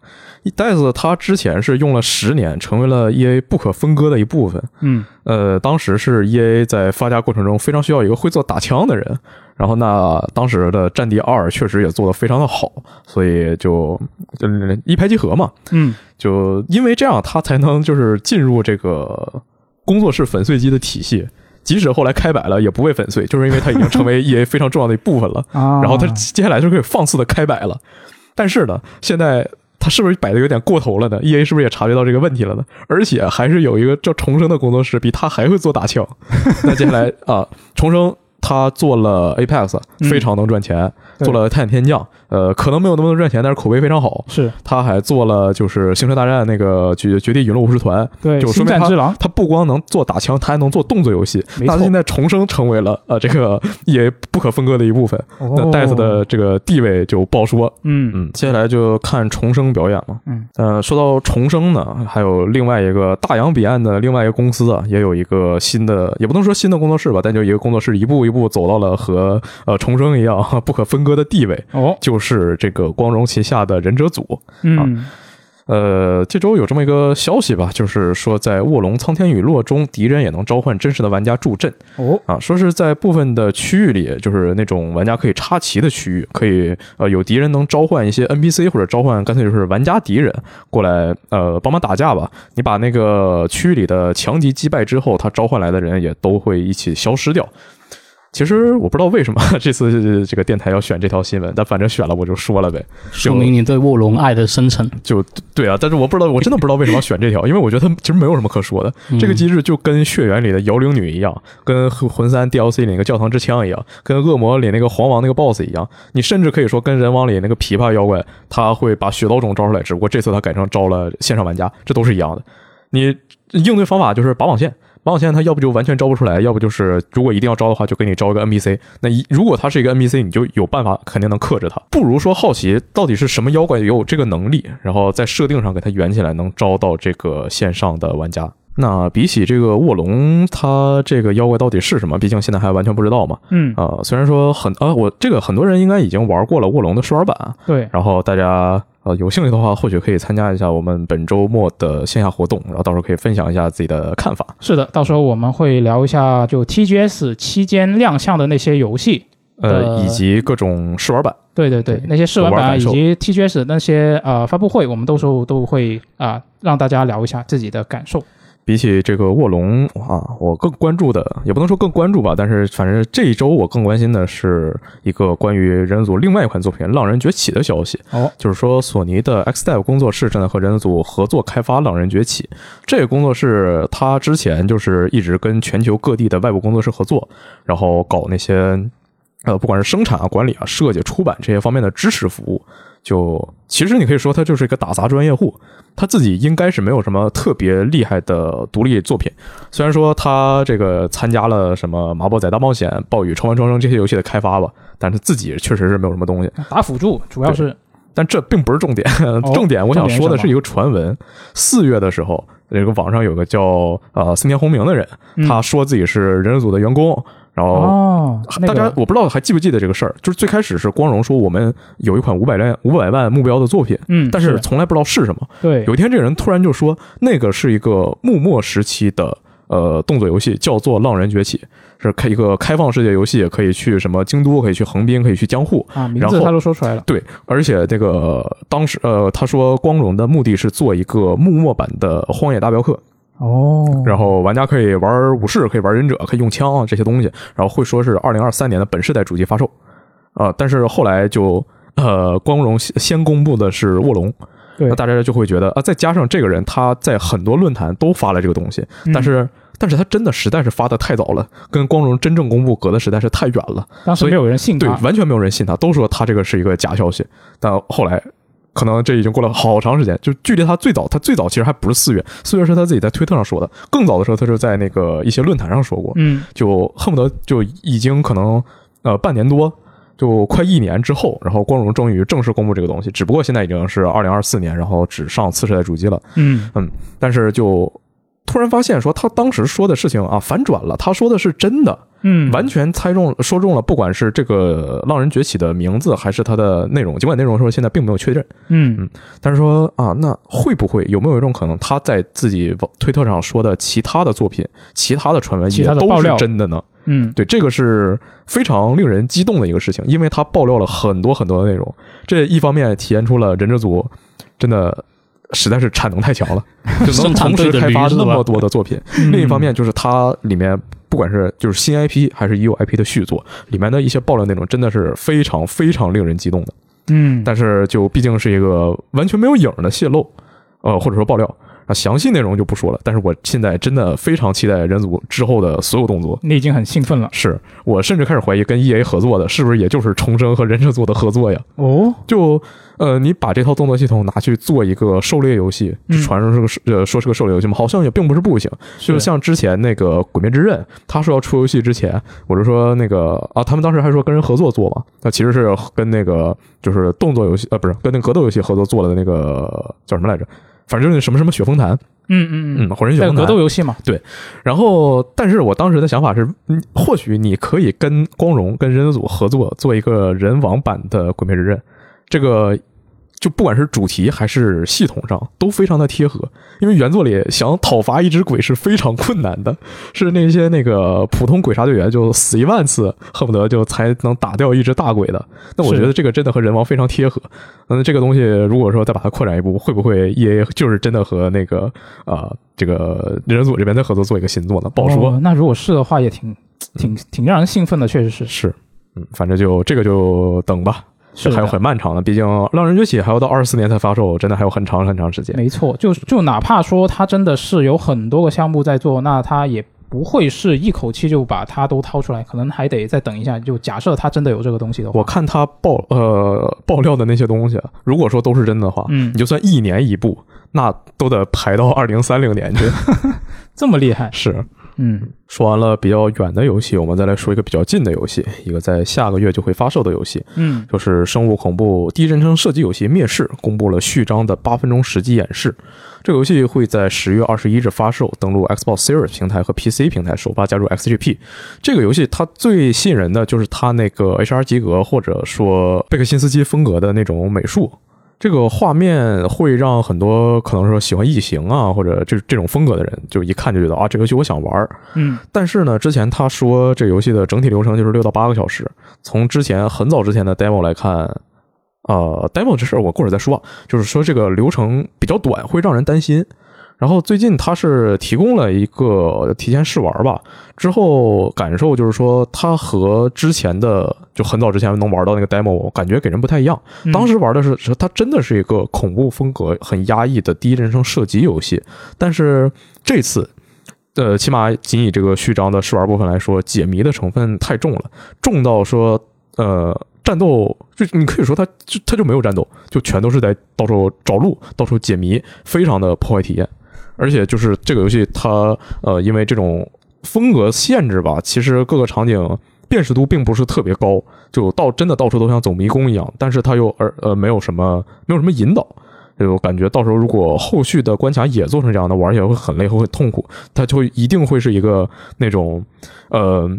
戴斯他之前是用了十年，成为了 E A 不可分割的一部分。嗯呃，当时是 E A 在发家过程中非常需要一个会做打枪的人，然后那当时的《战地二》确实也做得非常的好，所以就就一拍即合嘛。嗯，就因为这样，他才能就是进入这个工作室粉碎机的体系。即使后来开摆了，也不会粉碎，就是因为它已经成为 EA 非常重要的一部分了。啊，然后他接下来就可以放肆的开摆了。但是呢，现在他是不是摆的有点过头了呢？E A 是不是也察觉到这个问题了呢？而且还是有一个叫重生的工作室，比他还会做打枪。那接下来啊，重生他做了 Apex，嗯。非常能赚钱，对做了探险天降，呃，可能没有那么多赚钱，但是口碑非常好。是他还做了就是星球大战那个绝绝地陨落武士团，对星就说明他他不光能做打枪，他还能做动作游戏。他现在重生成为了呃这个也不可分割的一部分。那哦 DICE 的这个地位就不好说。嗯嗯，接下来就看重生表演了。嗯，呃，说到重生呢，还有另外一个大洋彼岸的另外一个公司啊，也有一个新的，也不能说新的工作室吧，但就一个工作室一步一步走到了和呃重生一样 不可分割的地位，哦就是这个光荣旗下的忍者组。嗯呃，这周有这么一个消息吧，就是说在卧龙苍天陨落中，敌人也能召唤真实的玩家助阵。哦啊，说是在部分的区域里，就是那种玩家可以插旗的区域，可以呃有敌人能召唤一些 NPC 或者召唤干脆就是玩家敌人过来呃帮忙打架吧。你把那个区域里的强敌击败之后，他召唤来的人也都会一起消失掉。其实我不知道为什么 这次这个电台要选这条新闻，但反正选了我就说了呗。说明你对卧龙爱的深沉。就对啊，但是我不知道，我真的不知道为什么要选这条，因为我觉得它其实没有什么可说的。嗯这个机制就跟血缘里的摇铃女一样，跟魂三 DLC 里那个教堂之枪一样，跟恶魔里那个黄王那个 BOSS 一样。你甚至可以说跟人王里那个琵琶妖怪，他会把血刀种招出来，只不过这次他改成招了线上玩家，这都是一样的。你应对方法就是拔网线。拔网线，他要不就完全招不出来，要不就是如果一定要招的话，就给你招一个 NPC。那一如果他是一个 NPC，你就有办法肯定能克制他。不如说好奇到底是什么妖怪有这个能力，然后在设定上给它圆起来，能招到这个线上的玩家。那比起这个卧龙，它这个妖怪到底是什么？毕竟现在还完全不知道嘛。嗯啊、虽然说很啊，我这个很多人应该已经玩过了卧龙的试玩版，对然后大家呃有兴趣的话，或许可以参加一下我们本周末的线下活动，然后到时候可以分享一下自己的看法。是的，到时候我们会聊一下就 TGS 期间亮相的那些游戏。呃，呃以及各种试玩版。对对对对，那些试玩版以及 TGS 那些呃发布会，我们到时候都会啊、让大家聊一下自己的感受。比起这个卧龙啊，我更关注的也不能说更关注吧，但是反正这一周我更关心的是一个关于人人组另外一款作品《浪人崛起》的消息。哦，就是说索尼的 XDev 工作室正在和人人组合作开发《浪人崛起》。这个工作室他之前就是一直跟全球各地的外部工作室合作，然后搞那些呃不管是生产啊、管理啊、设计、出版这些方面的支持服务。就其实你可以说他就是一个打杂专业户，他自己应该是没有什么特别厉害的独立作品。虽然说他这个参加了什么《麻婆仔大冒险》《暴雨超凡双生》这些游戏的开发吧，但是自己确实是没有什么东西。打辅助主要是但这并不是重点，重点我想说的是一个传闻。四月的时候，这个网上有个叫呃森田宏明的人，嗯他说自己是人人组的员工，然后。哦，那大家我不知道还记不记得这个事儿，就是最开始是光荣说我们有一款五百万五百万目标的作品，嗯，但是从来不知道是什么。对有一天这个人突然就说，那个是一个幕末时期的呃动作游戏，叫做《浪人崛起》，是开一个开放世界游戏，可以去什么京都，可以去横滨，可以去江户，啊，名然后字他都说出来了。对，而且这个当时呃，他说光荣的目的是做一个幕末版的《荒野大镖客》，哦，然后玩家可以玩武士，可以玩忍者，可以用枪啊这些东西，然后会说是二零二三年的本世代主机发售，啊、但是后来就呃，光荣先先公布的是卧龙，对。那大家就会觉得啊，再加上这个人他在很多论坛都发了这个东西，嗯。但是。但是他真的实在是发的太早了，跟光荣真正公布隔的实在是太远了。所以当时没有人信他，，对完全没有人信他，都说他这个是一个假消息。但后来，可能这已经过了好长时间，就距离他最早，他最早其实还不是四月，四月是他自己在推特上说的，更早的时候他就在那个一些论坛上说过，嗯就恨不得就已经可能呃半年多。就快一年之后，然后光荣终于正式公布这个东西，只不过现在已经是二零二四年，然后只上次世代主机了。嗯但是就突然发现说，他当时说的事情啊反转了，他说的是真的，嗯，完全猜中说中了，不管是这个《浪人崛起》的名字，还是它的内容，尽管内容说现在并没有确认，嗯。嗯但是说啊，那会不会有没有一种可能，他在自己推特上说的其他的作品、其他的传闻其也都是真的呢？嗯，对，这个是非常令人激动的一个事情，因为他爆料了很多很多的内容。这一方面体现出了忍者组真的实在是产能太强了，就能同时开发那么多的作品。嗯另一方面，就是它里面不管是就是新 IP 还是已有 IP 的续作，里面的一些爆料内容真的是非常非常令人激动的。嗯，但是就毕竟是一个完全没有影儿的泄露，呃，或者说爆料啊，详细内容就不说了。但是我现在真的非常期待人族之后的所有动作。你已经很兴奋了是我甚至开始怀疑跟 E A 合作的是不是也就是重生和忍者做的合作呀？哦，就呃，你把这套动作系统拿去做一个狩猎游戏，嗯传说是个是呃说是个狩猎游戏嘛，好像也并不是不行。就像之前那个《鬼灭之刃》，他说要出游戏之前，我就说那个啊，他们当时还说跟人合作做嘛，那其实是跟那个就是动作游戏呃，不是跟那个格斗游戏合作做的那个叫什么来着？反正就是什么什么雪峰坛，嗯嗯嗯，火人雪峰格。斗游戏嘛，对。然后，但是我当时的想法是，嗯，或许你可以跟光荣、跟人组合作，做一个人王版的《鬼灭之刃》，这个就不管是主题还是系统上都非常的贴合。因为原作里想讨伐一只鬼是非常困难的，是那些那个普通鬼杀队员就死一万次，恨不得就才能打掉一只大鬼的。那我觉得这个真的和人王非常贴合。嗯，这个东西如果说再把它扩展一步，会不会 E A 就是真的和那个啊、这个人人组这边再合作做一个新作呢？不好说。哦那如果是的话，也挺挺挺让人兴奋的，确实是。是，嗯，反正就这个就等吧，还有很漫长的，毕竟《浪人崛起》还要到二四年才发售，真的还有很长很长时间。没错，就就哪怕说它真的是有很多个项目在做，那它也不会是一口气就把它都掏出来，可能还得再等一下。就假设它真的有这个东西的话，我看他爆呃爆料的那些东西，如果说都是真的话，嗯你就算一年一部，那都得排到二零三零年去。这么厉害，是，嗯说完了比较远的游戏，我们再来说一个比较近的游戏，一个在下个月就会发售的游戏，嗯就是生物恐怖第一人称射击游戏《灭世》公布了序章的八分钟实际演示。这个游戏会在十月二十一日发售，登陆 Xbox Series 平台和 PC 平台，首发加入 XGP。这个游戏它最吸引人的就是它那个 HR 及格或者说贝克辛斯基风格的那种美术。这个画面会让很多可能说喜欢异形啊或者这这种风格的人，就一看就觉得啊，这个游戏我想玩儿。嗯但是呢，之前他说这游戏的整体流程就是六到八个小时。从之前很早之前的 demo 来看，呃，demo 这事儿我过会儿再说啊。就是说这个流程比较短，会让人担心。然后最近他是提供了一个提前试玩吧，之后感受就是说，它和之前的就很早之前能玩到那个 demo，感觉给人不太一样。嗯当时玩的是，是它真的是一个恐怖风格很压抑的第一人称射击游戏，但是这次，呃，起码仅以这个序章的试玩部分来说，解谜的成分太重了，重到说，呃，战斗就你可以说它就它就没有战斗，就全都是在到处找路、到处解谜，非常的破坏体验。而且就是这个游戏它，呃，因为这种风格限制吧，其实各个场景辨识度并不是特别高，就到真的到处都像走迷宫一样，但是它又而呃没有什么没有什么引导，就感觉到时候如果后续的关卡也做成这样的，玩起来会很累，会很痛苦，它就一定会是一个那种呃，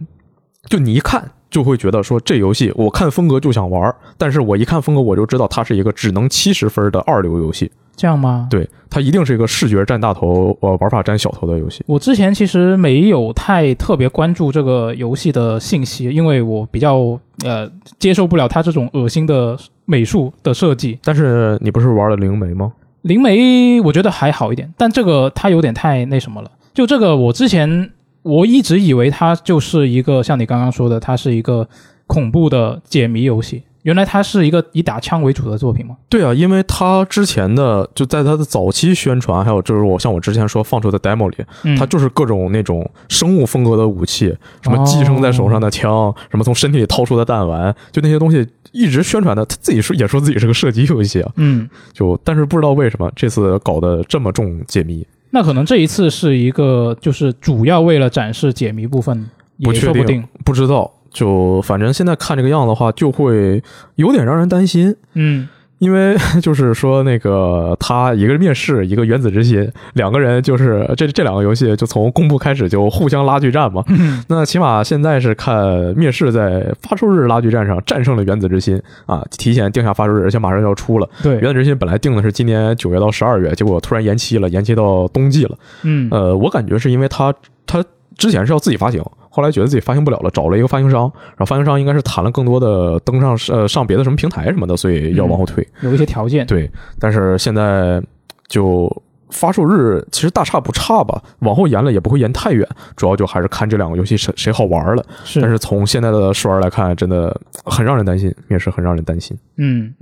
就你一看。就会觉得说这游戏我看风格就想玩，但是我一看风格我就知道它是一个只能七十分的二流游戏，这样吗？对，它一定是一个视觉占大头，呃，玩法占小头的游戏。我之前其实没有太特别关注这个游戏的信息，因为我比较呃接受不了它这种恶心的美术的设计。但是你不是玩了灵媒吗？灵媒我觉得还好一点，但这个它有点太那什么了。就这个，我之前我一直以为它就是一个像你刚刚说的，它是一个恐怖的解谜游戏。原来它是一个以打枪为主的作品吗？对啊，因为它之前的就在它的早期宣传，还有就是我像我之前说放出的 demo 里，嗯，它就是各种那种生物风格的武器，什么寄生在手上的枪，什么从身体里掏出的弹丸，就那些东西一直宣传的，他自己说也说自己是个射击游戏啊，嗯，就但是不知道为什么这次搞得这么重解谜，那可能这一次是一个就是主要为了展示解谜部分，不确定也说不定。不知道。就反正现在看这个样子的话，就会有点让人担心，嗯因为 就是说那个他一个灭世，一个原子之心，两个人就是这这两个游戏就从公布开始就互相拉锯战嘛。嗯那起码现在是看灭世在发售日拉锯战上战胜了原子之心啊，提前定下发售日，而且马上就要出了。对，原子之心本来定的是今年九月到十二月，结果突然延期了，延期到冬季了。嗯呃，我感觉是因为他他之前是要自己发行，后来觉得自己发行不了了，找了一个发行商，然后发行商应该是谈了更多的登上呃上别的什么平台什么的，所以要往后推。有一些条件。对，但是现在就发售日其实大差不差吧，往后延了也不会延太远，主要就还是看这两个游戏谁谁好玩了。是，但是从现在的试玩来看，真的很让人担心，面试很让人担心。嗯，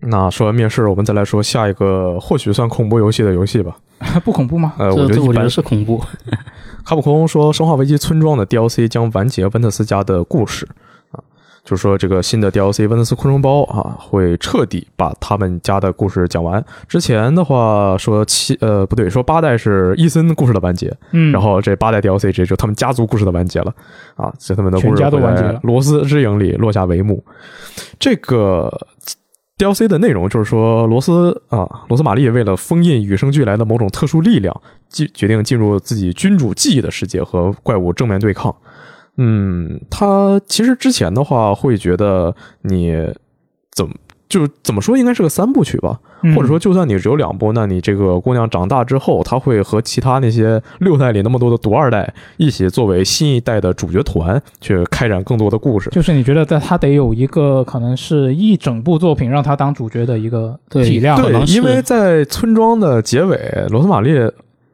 那说完面试，我们再来说下一个或许算恐怖游戏的游戏吧。不恐怖吗？呃，我觉得一般这我觉得。是恐怖。卡普空说，《生化危机：村庄》的 DLC 将完结温特斯家的故事啊，就是说这个新的 DLC 温特斯昆虫包啊，会彻底把他们家的故事讲完。之前的话说七呃不对，说八代是伊森故事的完结，嗯，然后这八代 DLC 这就他们家族故事的完结了啊，这他们的故事会家都完结了在罗斯之影里落下帷幕。这个 DLC 的内容就是说，罗斯啊，罗斯玛丽为了封印与生俱来的某种特殊力量，进决定进入自己君主记忆的世界和怪物正面对抗。嗯，他其实之前的话会觉得你怎么就怎么说应该是个三部曲吧，或者说，就算你只有两部，那你这个姑娘长大之后，她会和其他那些六代里那么多的独二代一起作为新一代的主角团，去开展更多的故事。就是你觉得在她得有一个可能是一整部作品让她当主角的一个体量，对因为在村庄的结尾，罗斯玛丽。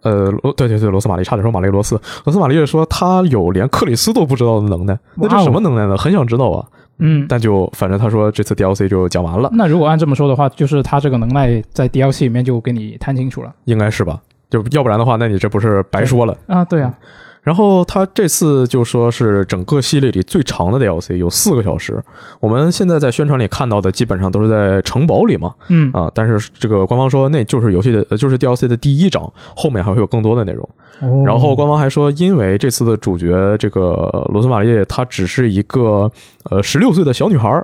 呃，罗对对对，罗斯玛丽差点说玛丽罗斯。罗斯玛丽说他有连克里斯都不知道的能耐，那这什么能耐呢？很想知道啊。嗯，但就反正他说这次 DLC 就讲完了，那如果按这么说的话，就是他这个能耐在 DLC 里面就给你摊清楚了。应该是吧？就要不然的话，那你这不是白说了？啊，对啊，然后他这次就说是整个系列里最长的 DLC，有四个小时。我们现在在宣传里看到的基本上都是在城堡里嘛，嗯啊，但是这个官方说那就是游戏的，呃就是 DLC 的第一章，后面还会有更多的内容。哦然后官方还说，因为这次的主角这个罗斯玛丽她只是一个呃十六岁的小女孩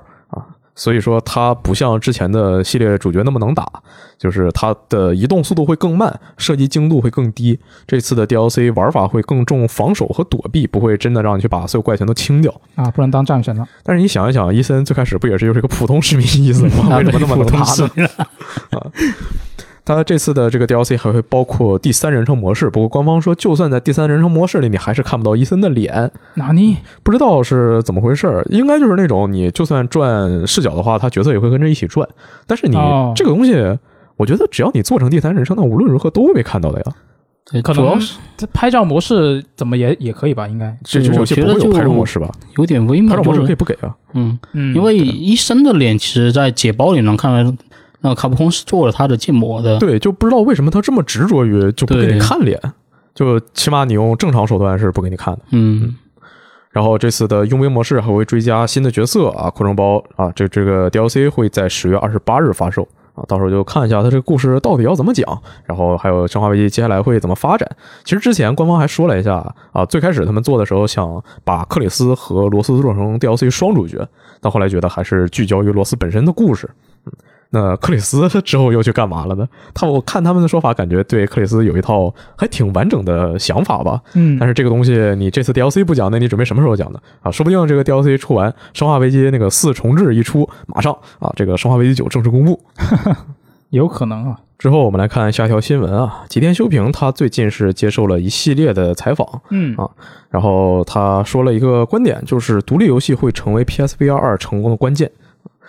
所以说它不像之前的系列主角那么能打，就是它的移动速度会更慢，射击精度会更低。这次的 DLC 玩法会更重防守和躲避，不会真的让你去把所有怪全都清掉。啊，不能当战神了，但是你想一想，伊森最开始不也是就是一个普通市民意思吗？为什么那么能打呢？它这次的这个 DLC 还会包括第三人称模式，不过官方说，就算在第三人称模式里，你还是看不到伊森的脸，哪里？不知道是怎么回事儿。应该就是那种你就算转视角的话，他角色也会跟着一起转。但是你哦这个东西，我觉得只要你做成第三人称，那无论如何都会被看到的呀。对，可能主要是这拍照模式怎么也也可以吧？应该，这这我游戏不会有觉得就拍照模式吧？有点微妙，拍照模式可以不给啊。嗯，嗯，因为医生的脸其实，在解包里能看出来，那个卡普空是做了他的建模的。对，就不知道为什么他这么执着于就不给你看脸，就起码你用正常手段是不给你看的。嗯，然后这次的佣兵模式还会追加新的角色啊，扩充包啊，这这个 DLC 会在十月二十八日发售啊，到时候就看一下他这个故事到底要怎么讲，然后还有《生化危机》接下来会怎么发展。其实之前官方还说了一下啊，最开始他们做的时候想把克里斯和罗斯做成 DLC 双主角，但后来觉得还是聚焦于罗斯本身的故事。嗯那克里斯 之后又去干嘛了呢？他我看他们的说法，感觉对克里斯有一套还挺完整的想法吧。嗯，但是这个东西你这次 DLC 不讲，那你准备什么时候讲呢？啊，说不定这个 DLC 出完，《生化危机》那个四重置一出，马上啊，这个《生化危机九》正式公布。有可能啊，之后我们来看下一条新闻啊，吉田修平他最近是接受了一系列的采访，嗯啊然后他说了一个观点，就是独立游戏会成为 PSVR 二成功的关键。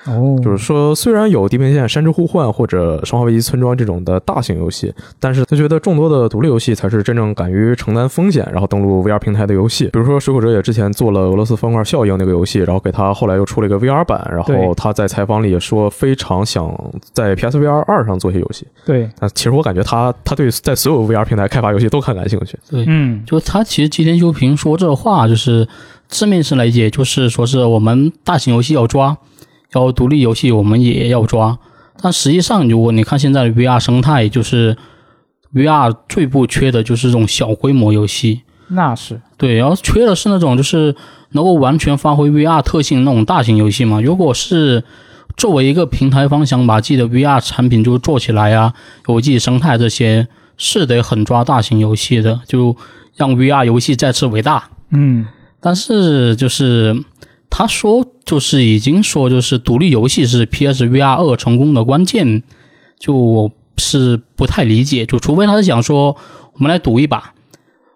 哦，就是说，虽然有《地平线：山之呼唤》或者《生化危机：村庄》这种的大型游戏，但是他觉得众多的独立游戏才是真正敢于承担风险，然后登陆 VR 平台的游戏。比如说，水果者也之前做了俄罗斯方块效应那个游戏，然后给他后来又出了一个 VR 版，然后他在采访里也说非常想在 PSVR 二上做些游戏。对，那其实我感觉他他对在所有 VR 平台开发游戏都很感兴趣。对，嗯，就他其实吉田修平说这话，就是字面上来解，就是说是我们大型游戏要抓，要独立游戏我们也要抓。但实际上，如果你看现在的 VR 生态，就是 VR 最不缺的就是这种小规模游戏。那是，对，然后缺的是那种就是能够完全发挥 VR 特性的那种大型游戏嘛。如果是作为一个平台方想把自己的 VR 产品就做起来啊，有自己生态这些，是得很抓大型游戏的，就让 VR 游戏再次伟大。嗯，但是就是他说，就是已经说，就是独立游戏是 PSVR 二成功的关键，就我是不太理解。就除非他是想说，我们来赌一把，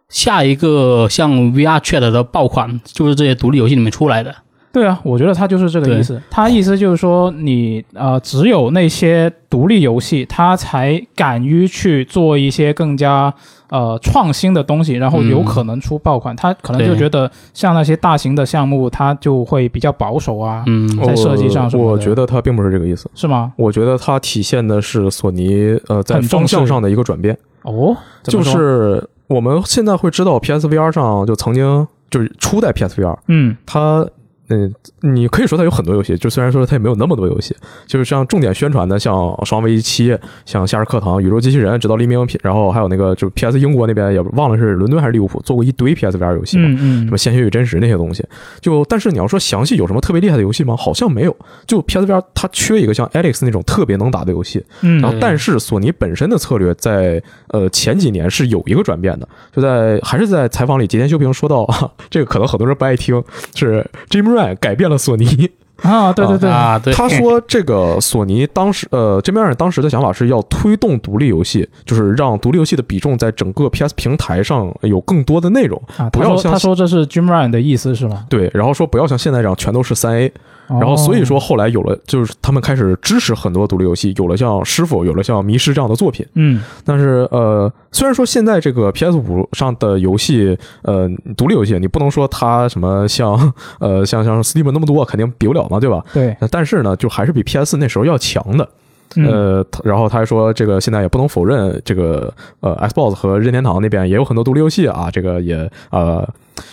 下一个像 VR Chat 的爆款就是这些独立游戏里面出来的。对啊，我觉得他就是这个意思。他意思就是说，你呃，只有那些独立游戏，他才敢于去做一些更加呃创新的东西，然后有可能出爆款。他可能就觉得像那些大型的项目，他就会比较保守啊，嗯，在设计上什么的。我我觉得他并不是这个意思。是吗？我觉得它体现的是索尼呃在方向上的一个转变，哦，就是我们现在会知道 PSVR 上就曾经就是初代 PSVR，嗯。它嗯，你可以说它有很多游戏，就虽然说它也没有那么多游戏，就是像重点宣传的，像《生化危机七》、像《夏日课堂》、《宇宙机器人》，直到黎明，然后还有那个就 PS 英国那边也忘了是伦敦还是利物浦做过一堆 PSVR 游戏嘛，嗯嗯什么《鲜血与真实》那些东西，就但是你要说详细有什么特别厉害的游戏吗？好像没有。就 PSVR 它缺一个像 Alex 那种特别能打的游戏，嗯然后但是索尼本身的策略在呃前几年是有一个转变的，就在还是在采访里，吉田修平说到，这个可能很多人不爱听，是 Jim Ryan 改变了索尼。啊，对对对，啊，对，他说这个索尼当时呃 Jim Ryan 当时的想法是要推动独立游戏，就是让独立游戏的比重在整个 PS 平台上有更多的内容。啊，不要像他说他说这是 Jim Ryan 的意思是吗？对，然后说不要像现在这样全都是三 A，然后所以哦说后来有了，就是他们开始支持很多独立游戏，有了像师傅，有了像迷失这样的作品。嗯但是呃，虽然说现在这个 PS 五上的游戏，呃，独立游戏，你不能说它什么像呃像像 Steam 那么多，肯定比不了嘛，对吧？对，但是呢，就还是比 PS 那时候要强的。嗯呃，然后他还说，这个现在也不能否认，这个呃，Xbox 和任天堂那边也有很多独立游戏啊，这个也呃，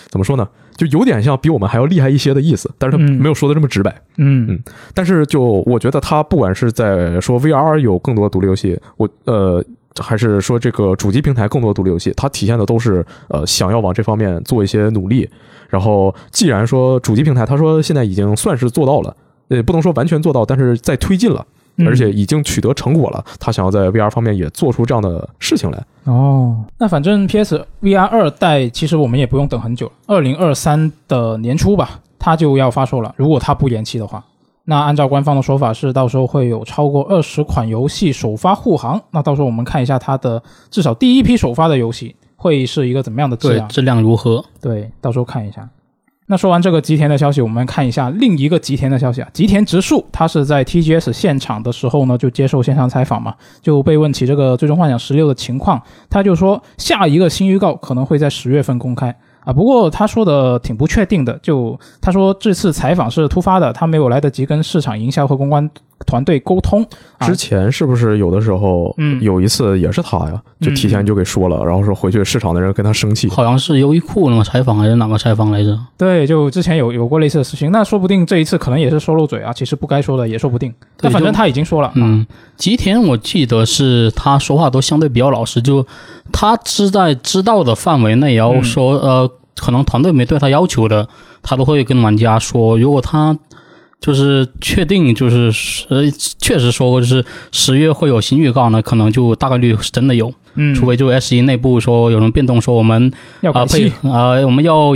怎么说呢？就有点像比我们还要厉害一些的意思，但是他嗯没有说的这么直白。嗯嗯但是就我觉得他不管是在说 VR 有更多独立游戏，我呃。还是说这个主机平台更多独立游戏，它体现的都是呃想要往这方面做一些努力。然后既然说主机平台，他说现在已经算是做到了，呃，不能说完全做到，但是在推进了。嗯而且已经取得成果了，他想要在 VR 方面也做出这样的事情来。哦，那反正 PS VR 二代其实我们也不用等很久，二零二三的年初吧，它就要发售了。如果它不延期的话，那按照官方的说法是，到时候会有超过二十款游戏首发护航。那到时候我们看一下它的至少第一批首发的游戏会是一个怎么样的质量？质量如何？对，到时候看一下。那说完这个吉田的消息，我们看一下另一个吉田的消息啊。吉田直树他是在 TGS 现场的时候呢，就接受线上采访嘛，就被问起这个《最终幻想十六》的情况，他就说下一个新预告可能会在十月份公开啊。不过他说的挺不确定的，就他说这次采访是突发的，他没有来得及跟市场营销和公关团队沟通。啊之前是不是有的时候，嗯有一次也是他呀，就提前就给说了，然后说回去市场的人跟他生气。好像是优衣库那个采访还是哪个采访来着？对，就之前有有过类似的事情，那说不定这一次可能也是说漏嘴啊，其实不该说的也说不定。对那反正他已经说了，啊，嗯，吉田我记得是他说话都相对比较老实，就他知在知道的范围内，然后说、呃，可能团队没对他要求的，他都会跟玩家说。如果他就是确定就是呃确实说过就是十月会有新预告呢，可能就大概率是真的有，嗯，除非就 S 一内部说有人变动，说我们啊、要改配期，啊、我们要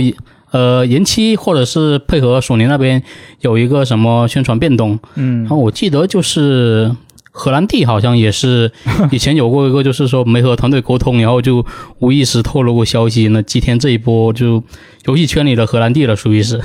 呃延期，或者是配合索尼那边有一个什么宣传变动。嗯然后我记得就是荷兰弟好像也是 以前有过一个，就是说没和团队沟通，然后就无意识透露过消息。那今天这一波就游戏圈里的荷兰弟了，属于是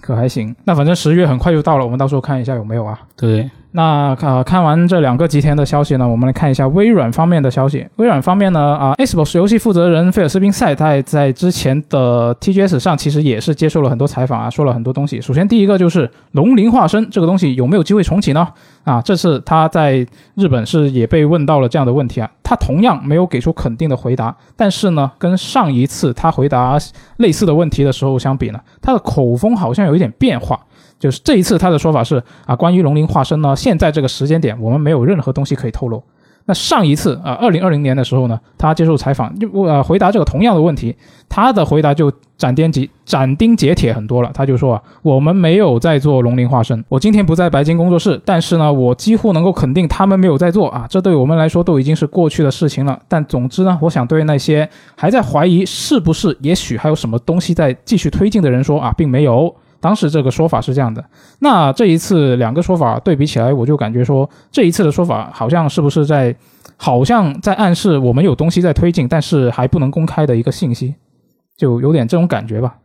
可还行。那反正十月很快就到了，我们到时候看一下有没有啊。对，那呃，看完这两个吉田的消息呢，我们来看一下微软方面的消息。微软方面呢，啊、x b o x 游戏负责人菲尔斯宾塞他在之前的 TGS 上其实也是接受了很多采访啊，说了很多东西。首先第一个就是龙鳞化身这个东西有没有机会重启呢？啊，这次他在日本是也被问到了这样的问题啊，他同样没有给出肯定的回答，但是呢，跟上一次他回答类似的问题的时候相比呢，他的口风好像有一点变化。就是这一次他的说法是啊，关于龙鳞化身呢，现在这个时间点我们没有任何东西可以透露。那上一次啊，二零二零年的时候呢，他接受采访就呃回答这个同样的问题，他的回答就斩钉截斩钉截铁很多了。他就说啊，我们没有在做龙鳞化身，我今天不在白金工作室，但是呢，我几乎能够肯定他们没有在做啊，这对我们来说都已经是过去的事情了。但总之呢，我想对那些还在怀疑是不是也许还有什么东西在继续推进的人说啊，并没有。当时这个说法是这样的，那这一次两个说法对比起来，我就感觉说这一次的说法好像是不是在，好像在暗示我们有东西在推进，但是还不能公开的一个信息。就有点这种感觉吧。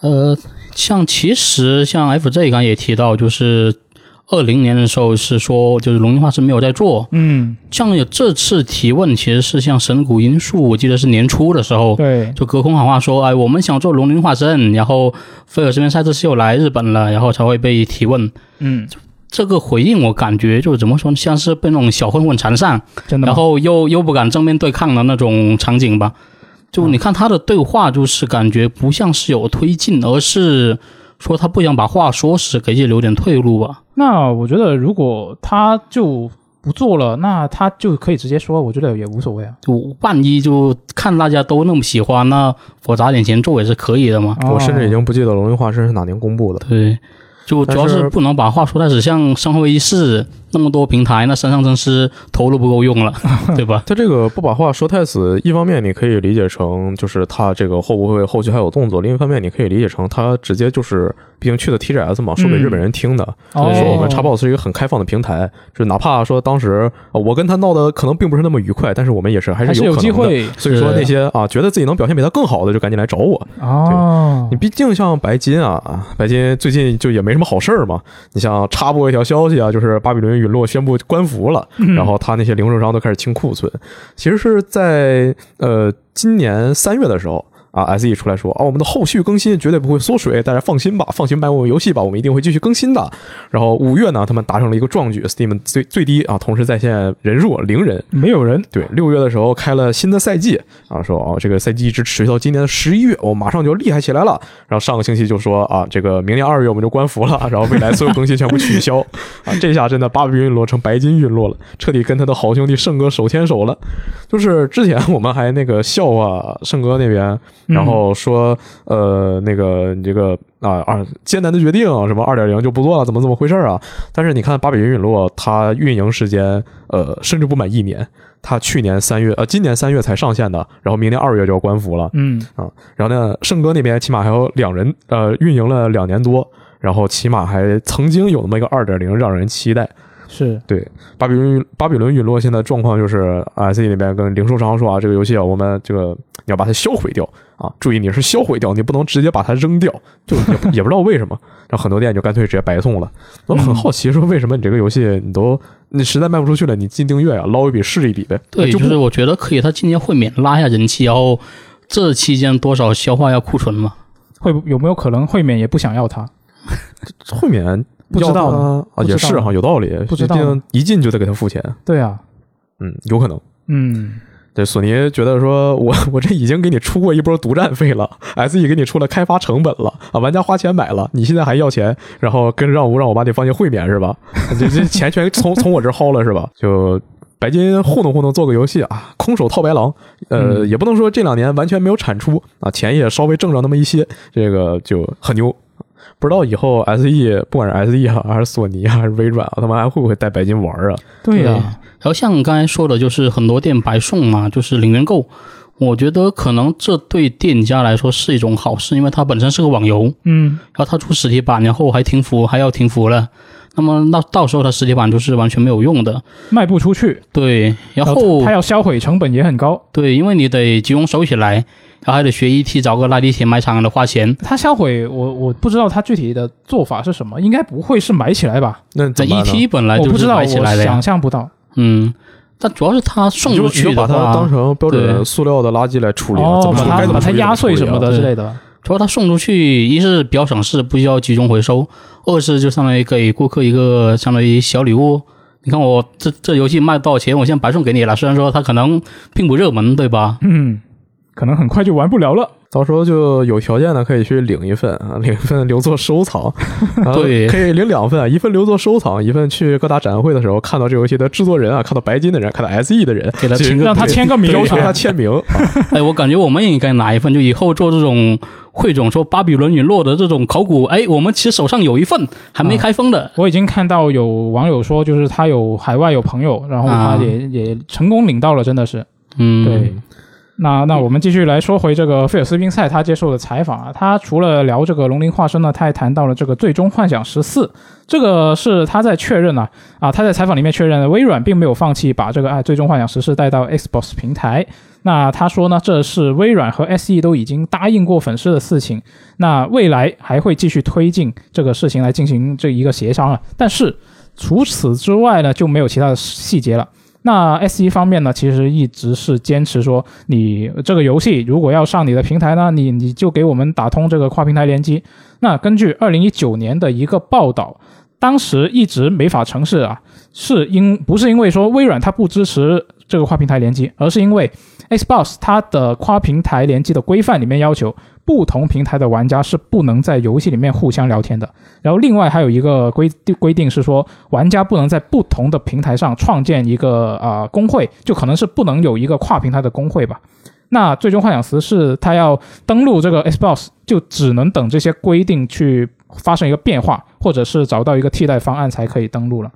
呃，像其实像 FJ 刚刚也提到，就是二零年的时候是说，就是龙鳞化石没有在做。嗯，像有这次提问，其实是像神谷英树，我记得是年初的时候，对，就隔空喊话说，哎，我们想做龙鳞化身，然后菲尔这边赛这次又来日本了，然后才会被提问。嗯，这个回应我感觉就怎么说呢，像是被那种小混混缠上，真的。然后又又不敢正面对抗的那种场景吧。就你看他的对话，就是感觉不像是有推进，而是说他不想把话说死，给自己留点退路吧。那我觉得，如果他就不做了，那他就可以直接说，我觉得也无所谓啊。就万一就看大家都那么喜欢，那我砸点钱做也是可以的嘛。哦我甚至已经不记得龙云化身是哪年公布的。对，就主要是是不能把话说太死，像《生化危机四》那么多平台，那山上真是头都不够用了，对吧？他这个不把话说太死，一方面你可以理解成就是他这个会不会后续还有动作，另一方面你可以理解成他直接就是，毕竟去的 TGS 嘛，说给日本人听的，哦说我们 Xbox 是一个很开放的平台，就是哪怕说当时呃我跟他闹的可能并不是那么愉快，但是我们也是还还是有有可能的。机会所以说那些啊觉得自己能表现比他更好的，就赶紧来找我。哦你。毕竟像白金啊，啊白金最近就也没什么好事儿嘛。你像插播一条消息啊，就是巴比伦陨落宣布关服了，嗯然后他那些零售商都开始清库存。其实是在呃今年三月的时候。啊，SE 出来说啊，我们的后续更新绝对不会缩水，大家放心吧，放心买我们游戏吧，我们一定会继续更新的。然后五月呢，他们达成了一个壮举，Steam 最最低啊，同时在线人数零人，没有人，对，六月的时候开了新的赛季啊，说哦，这个赛季一直持续到今年的十一月，我，马上就厉害起来了。然后上个星期就说啊，这个明年二月我们就关服了，然后未来所有更新全部取消啊，这下真的巴比陨落成白金陨落了，彻底跟他的好兄弟圣哥手牵手了。就是之前我们还那个笑话圣哥那边，嗯然后说呃那个你这个啊啊艰难的决定，什么二点零就不做了，怎么怎么回事啊？但是你看巴比云陨落，它运营时间呃甚至不满一年。它去年三月，呃，今年三月才上线的，然后明年二月就要关服了嗯，啊。然后呢，圣哥那边起码还有两人，呃，运营了两年多，然后起码还曾经有那么一个二点零让人期待。是对，巴比伦巴比伦陨落现在状况就是，SE 那边跟零售商说啊，这个游戏啊，我们这个你要把它销毁掉啊，注意你是销毁掉，你不能直接把它扔掉，就也不也不知道为什么，然后很多店就干脆直接白送了。我很好奇，说为什么你这个游戏你都你实在卖不出去了，你进订阅啊、捞一笔是一笔呗。对，就就是我觉得可以，他今年会免拉一下人气，然后这期间多少消化一下库存嘛。会有没有可能会免也不想要它？会免不知道啊，也是哈，有道理，不知道毕竟一进就得给他付钱，对啊，嗯，有可能。嗯，对，索尼觉得说我 我这已经给你出过一波独占费了，SE 给你出了开发成本了啊，玩家花钱买了，你现在还要钱，然后跟让我让我把你放进会免是吧？这这钱全从从我这薅了是吧？就白金糊弄糊弄做个游戏啊，空手套白狼，呃，嗯。也不能说这两年完全没有产出啊，钱也稍微挣着那么一些，这个就很牛。不知道以后 SE 不管是 SE 啊，还是索尼啊，还是微软啊，他们还会不会带白金玩啊？对呀、然后像刚才说的，就是很多店白送嘛，就是零元购。我觉得可能这对店家来说是一种好事，因为它本身是个网游，嗯，然后它出实体版，然后还停服，还要停服了。那么那到时候它实体版就是完全没有用的。卖不出去，对，然后它要销毁成本也很高。对，因为你得集中收起来，然后还得学 ET 找个拉地铁买场的花钱。他销毁，我我不知道他具体的做法是什么，应该不会是埋起来吧？那怎么 ET 本来就不知道，我买起来的想，象不到。嗯，但主要是他送出去把它当，成标准对塑料的垃圾来处理啊，哦怎，么把处理该怎么它把它处理压碎什么的之类的。主要他送出去，一是比较省事，不需要集中回收；二是就相当于给顾客一个相当于小礼物。你看我这这游戏卖多少钱，我现在白送给你了。虽然说它可能并不热门，对吧？嗯，可能很快就玩不了了。到时候就有条件的可以去领一份啊，领一份留作收藏，对。可以领两份，一份留作收藏，一份去各大展会的时候看到这游戏的制作人啊，看到白金的人，看到 SE 的人，给他签个让他签个名对给他啊签名，啊 哎，我感觉我们也应该拿一份，就以后做这种汇总说巴比伦陨落的这种考古，哎，我们其实手上有一份还没开封的。我已经看到有网友说，就是他有海外有朋友，然后他啊。也、也成功领到了，真的是。嗯，对。那那我们继续来说回这个菲尔斯宾塞他接受的采访啊，他除了聊这个龙鳞化身呢，他还谈到了这个最终幻想十四，这个是他在确认呢啊他在采访里面确认微软并没有放弃把这个哎最终幻想十四带到 Xbox 平台。那他说呢，这是微软和 SE 都已经答应过粉丝的事情，那未来还会继续推进这个事情来进行这一个协商啊。但是除此之外呢，就没有其他的细节了。那 S 一方面呢，其实一直是坚持说，你这个游戏如果要上你的平台呢，你你就给我们打通这个跨平台联机。那根据二零一九年的一个报道，当时一直没法成事啊，是因不是因为说微软它不支持这个跨平台联机，而是因为 Xbox 它的跨平台联机的规范里面要求。不同平台的玩家是不能在游戏里面互相聊天的。然后另外还有一个规规定是说，玩家不能在不同的平台上创建一个啊工会，就可能是不能有一个跨平台的工会吧。那最终幻想十是他要登录这个 Xbox，就只能等这些规定去发生一个变化，或者是找到一个替代方案才可以登录了。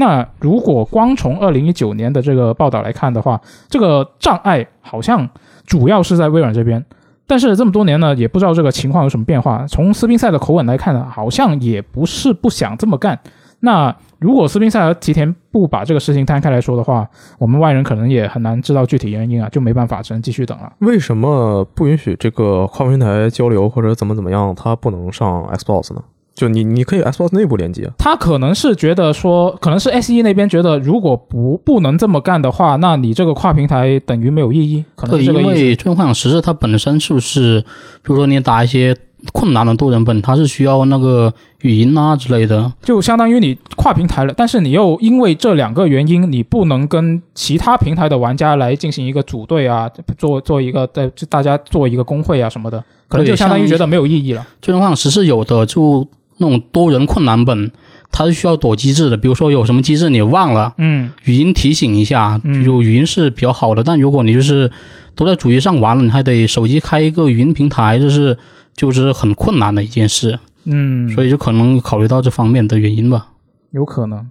那如果光从二零一九年的这个报道来看的话，这个障碍好像主要是在微软这边。但是这么多年呢，也不知道这个情况有什么变化。从斯宾塞的口吻来看呢，好像也不是不想这么干。那如果斯宾塞和吉田不把这个事情摊开来说的话，我们外人可能也很难知道具体原因啊，就没办法，只能继续等了。为什么不允许这个跨平台交流或者怎么怎么样，它不能上 Xbox 呢？就你，你可以 Xbox 内部连接。他可能是觉得说，可能是 SE 那边觉得，如果不不能这么干的话，那你这个跨平台等于没有意义。可能因为《最终幻想十四》它本身是不是，比如说你打一些困难的多人本，它是需要那个语音啊之类的，就相当于你跨平台了，但是你又因为这两个原因，你不能跟其他平台的玩家来进行一个组队啊，做做一个在大家做一个工会啊什么的，可能就相当于觉得没有意义了。《最终幻想十四》有的就。那种多人困难本，它是需要躲机制的。比如说有什么机制你忘了，嗯，语音提醒一下，有语音是比较好的。但如果你就是都在主机上玩了，你还得手机开一个语音平台，这是就是很困难的一件事。嗯，所以就可能考虑到这方面的原因吧。有可能，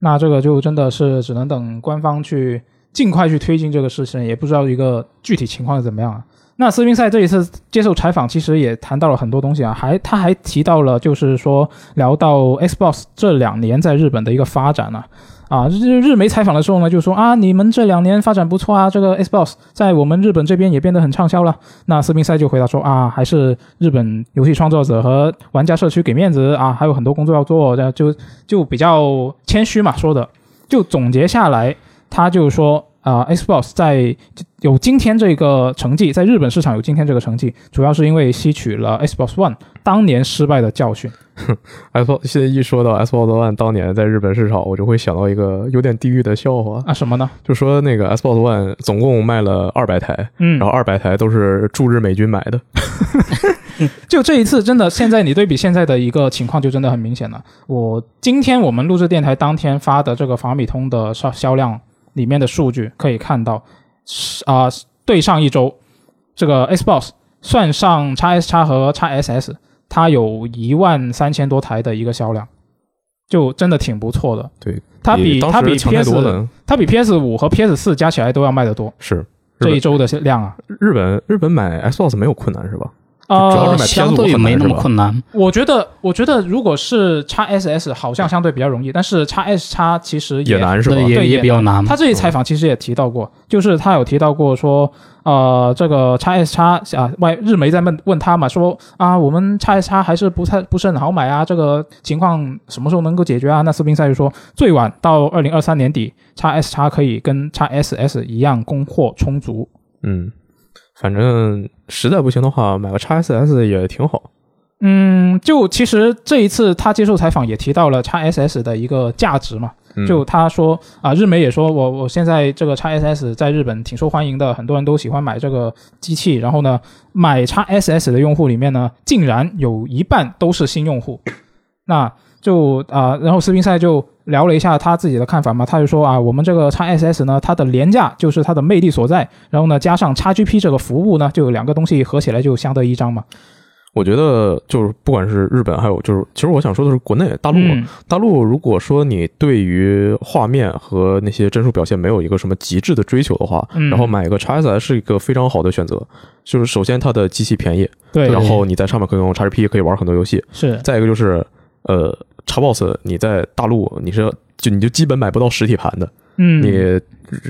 那这个就真的是只能等官方去尽快去推进这个事情，也不知道一个具体情况是怎么样啊。那斯宾塞这一次接受采访，其实也谈到了很多东西啊，还他还提到了，就是说聊到 Xbox 这两年在日本的一个发展呢，啊，日日媒采访的时候呢，就说啊，你们这两年发展不错啊，这个 Xbox 在我们日本这边也变得很畅销了。那斯宾塞就回答说啊，还是日本游戏创作者和玩家社区给面子啊，还有很多工作要做，就就比较谦虚嘛说的，就总结下来，他就说。啊，Xbox 在有今天这个成绩，在日本市场有今天这个成绩，主要是因为吸取了 Xbox One 当年失败的教训。Xbox 现在一说到 Xbox One 当年在日本市场，我就会想到一个有点地狱的笑话啊，什么呢？就说那个 Xbox One 总共卖了二百台，嗯，然后二百台都是驻日美军买的。就这一次，真的，现在你对比现在的一个情况，就真的很明显了。我今天我们录制电台当天发的这个法米通的销销量。里面的数据可以看到，啊，对上一周，这个 Xbox 算上 x S x 和 x SS，它有一万三千多台的一个销量，就真的挺不错的。对，它比它比 PS 它比 PS 五和 PS 四加起来都要卖得多。是这一周的量啊。日本日本买 Xbox 没有困难是吧？呃，相对没那么困难。我觉得，我觉得如果是叉 SS，好像相对比较容易，但是叉 S 叉其实也难是吧？对，也比较难。他这一采访其实也提到过，就是他有提到过说，呃，这个叉 S 叉啊，外日媒在问问他嘛，说啊，我们叉 S 叉还是不太不是很好买啊，这个情况什么时候能够解决啊？那斯宾塞就说，最晚到二零二三年底，叉 S 叉可以跟叉 SS 一样供货充足。嗯。反正实在不行的话，买个 x SS 也挺好。嗯，就其实这一次他接受采访也提到了 x SS 的一个价值嘛。就他说啊，日媒也说我我现在这个 x SS 在日本挺受欢迎的，很多人都喜欢买这个机器。然后呢，买 x SS 的用户里面呢，竟然有一半都是新用户。那就啊，然后斯宾塞就聊了一下他自己的看法嘛，他就说啊，我们这个 x SS 呢，它的廉价就是它的魅力所在，然后呢，加上 x GP 这个服务呢，就有两个东西合起来就相得益彰嘛。我觉得就是不管是日本，还有就是，其实我想说的是国内大陆，嗯大陆如果说你对于画面和那些帧数表现没有一个什么极致的追求的话，嗯然后买一个 XSS 是一个非常好的选择。就是首先它的机器便宜，对，然后你在上面可以用 XGP 可以玩很多游戏。是再一个就是呃，Xbox 你在大陆你是就你就基本买不到实体盘的，嗯，你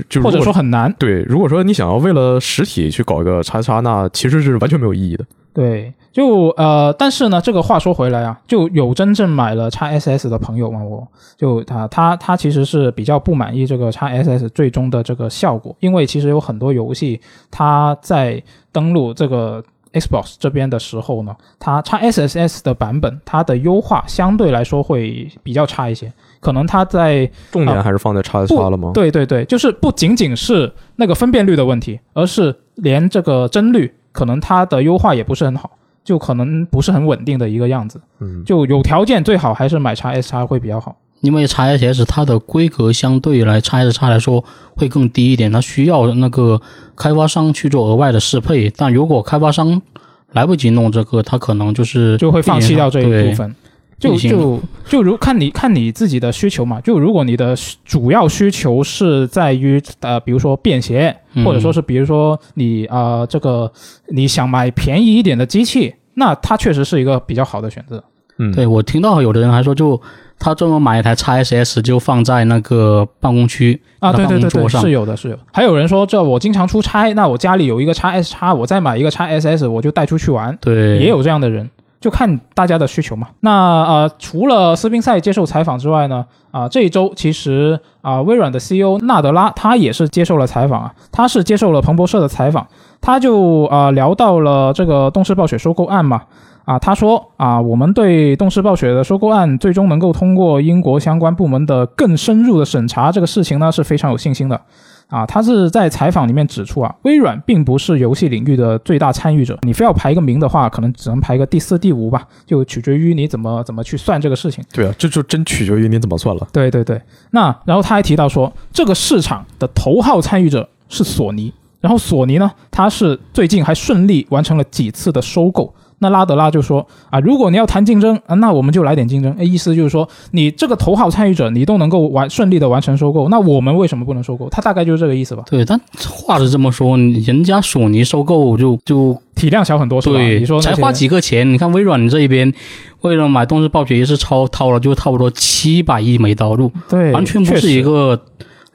就或者说很难。对，如果说你想要为了实体去搞一个叉叉，那其实是完全没有意义的。对，就呃，但是呢，这个话说回来啊，就有真正买了 x SS 的朋友嘛，我就他他他其实是比较不满意这个 x SS 最终的这个效果，因为其实有很多游戏它在登录这个 Xbox 这边的时候呢，它 x SSS 的版本它的优化相对来说会比较差一些，可能它在重点还是放在叉 S 叉了吗？对对对，就是不仅仅是那个分辨率的问题，而是连这个帧率，可能它的优化也不是很好，就可能不是很稳定的一个样子。嗯，就有条件最好还是买 x S 叉会比较好。因为 x SS 它的规格相对来 x S 叉来说会更低一点，它需要那个开发商去做额外的适配。但如果开发商来不及弄这个，它可能就是就会放弃掉这一部分。就就就如看你看你自己的需求嘛，就如果你的需主要需求是在于呃，比如说便携，嗯或者说是比如说你啊、呃这个你想买便宜一点的机器，那它确实是一个比较好的选择。嗯，对我听到有的人还说就。他专门买一台 x SS 就放在那个办公区啊，对对对对，是有的，是有的。还有人说，这我经常出差，那我家里有一个 x S 叉，我再买一个 x SS，我就带出去玩，对，也有这样的人，就看大家的需求嘛。那呃，除了斯宾塞接受采访之外呢，啊、这一周其实啊、微软的 CEO 纳德拉他也是接受了采访啊，他是接受了彭博社的采访，他就啊、聊到了这个动视暴雪收购案嘛。啊，他说啊，我们对动视暴雪的收购案最终能够通过英国相关部门的更深入的审查这个事情呢是非常有信心的。啊，他是在采访里面指出啊，微软并不是游戏领域的最大参与者，你非要排一个名的话，可能只能排个第四、第五吧，就取决于你怎么怎么去算这个事情。对啊，这就真取决于你怎么算了。对对对，那然后他还提到说，这个市场的头号参与者是索尼，然后索尼呢，它是最近还顺利完成了几次的收购。那拉德拉就说啊，如果你要谈竞争啊，那我们就来点竞争。哎，意思就是说，你这个头号参与者你都能够完顺利的完成收购，那我们为什么不能收购？他大概就是这个意思吧。对，但话是这么说，人家索尼收购就就体量小很多是吧？对，你说才花几个钱？你看微软这一边为了买动视暴雪也是超掏了就差不多七百亿美刀入，对，完全不是一个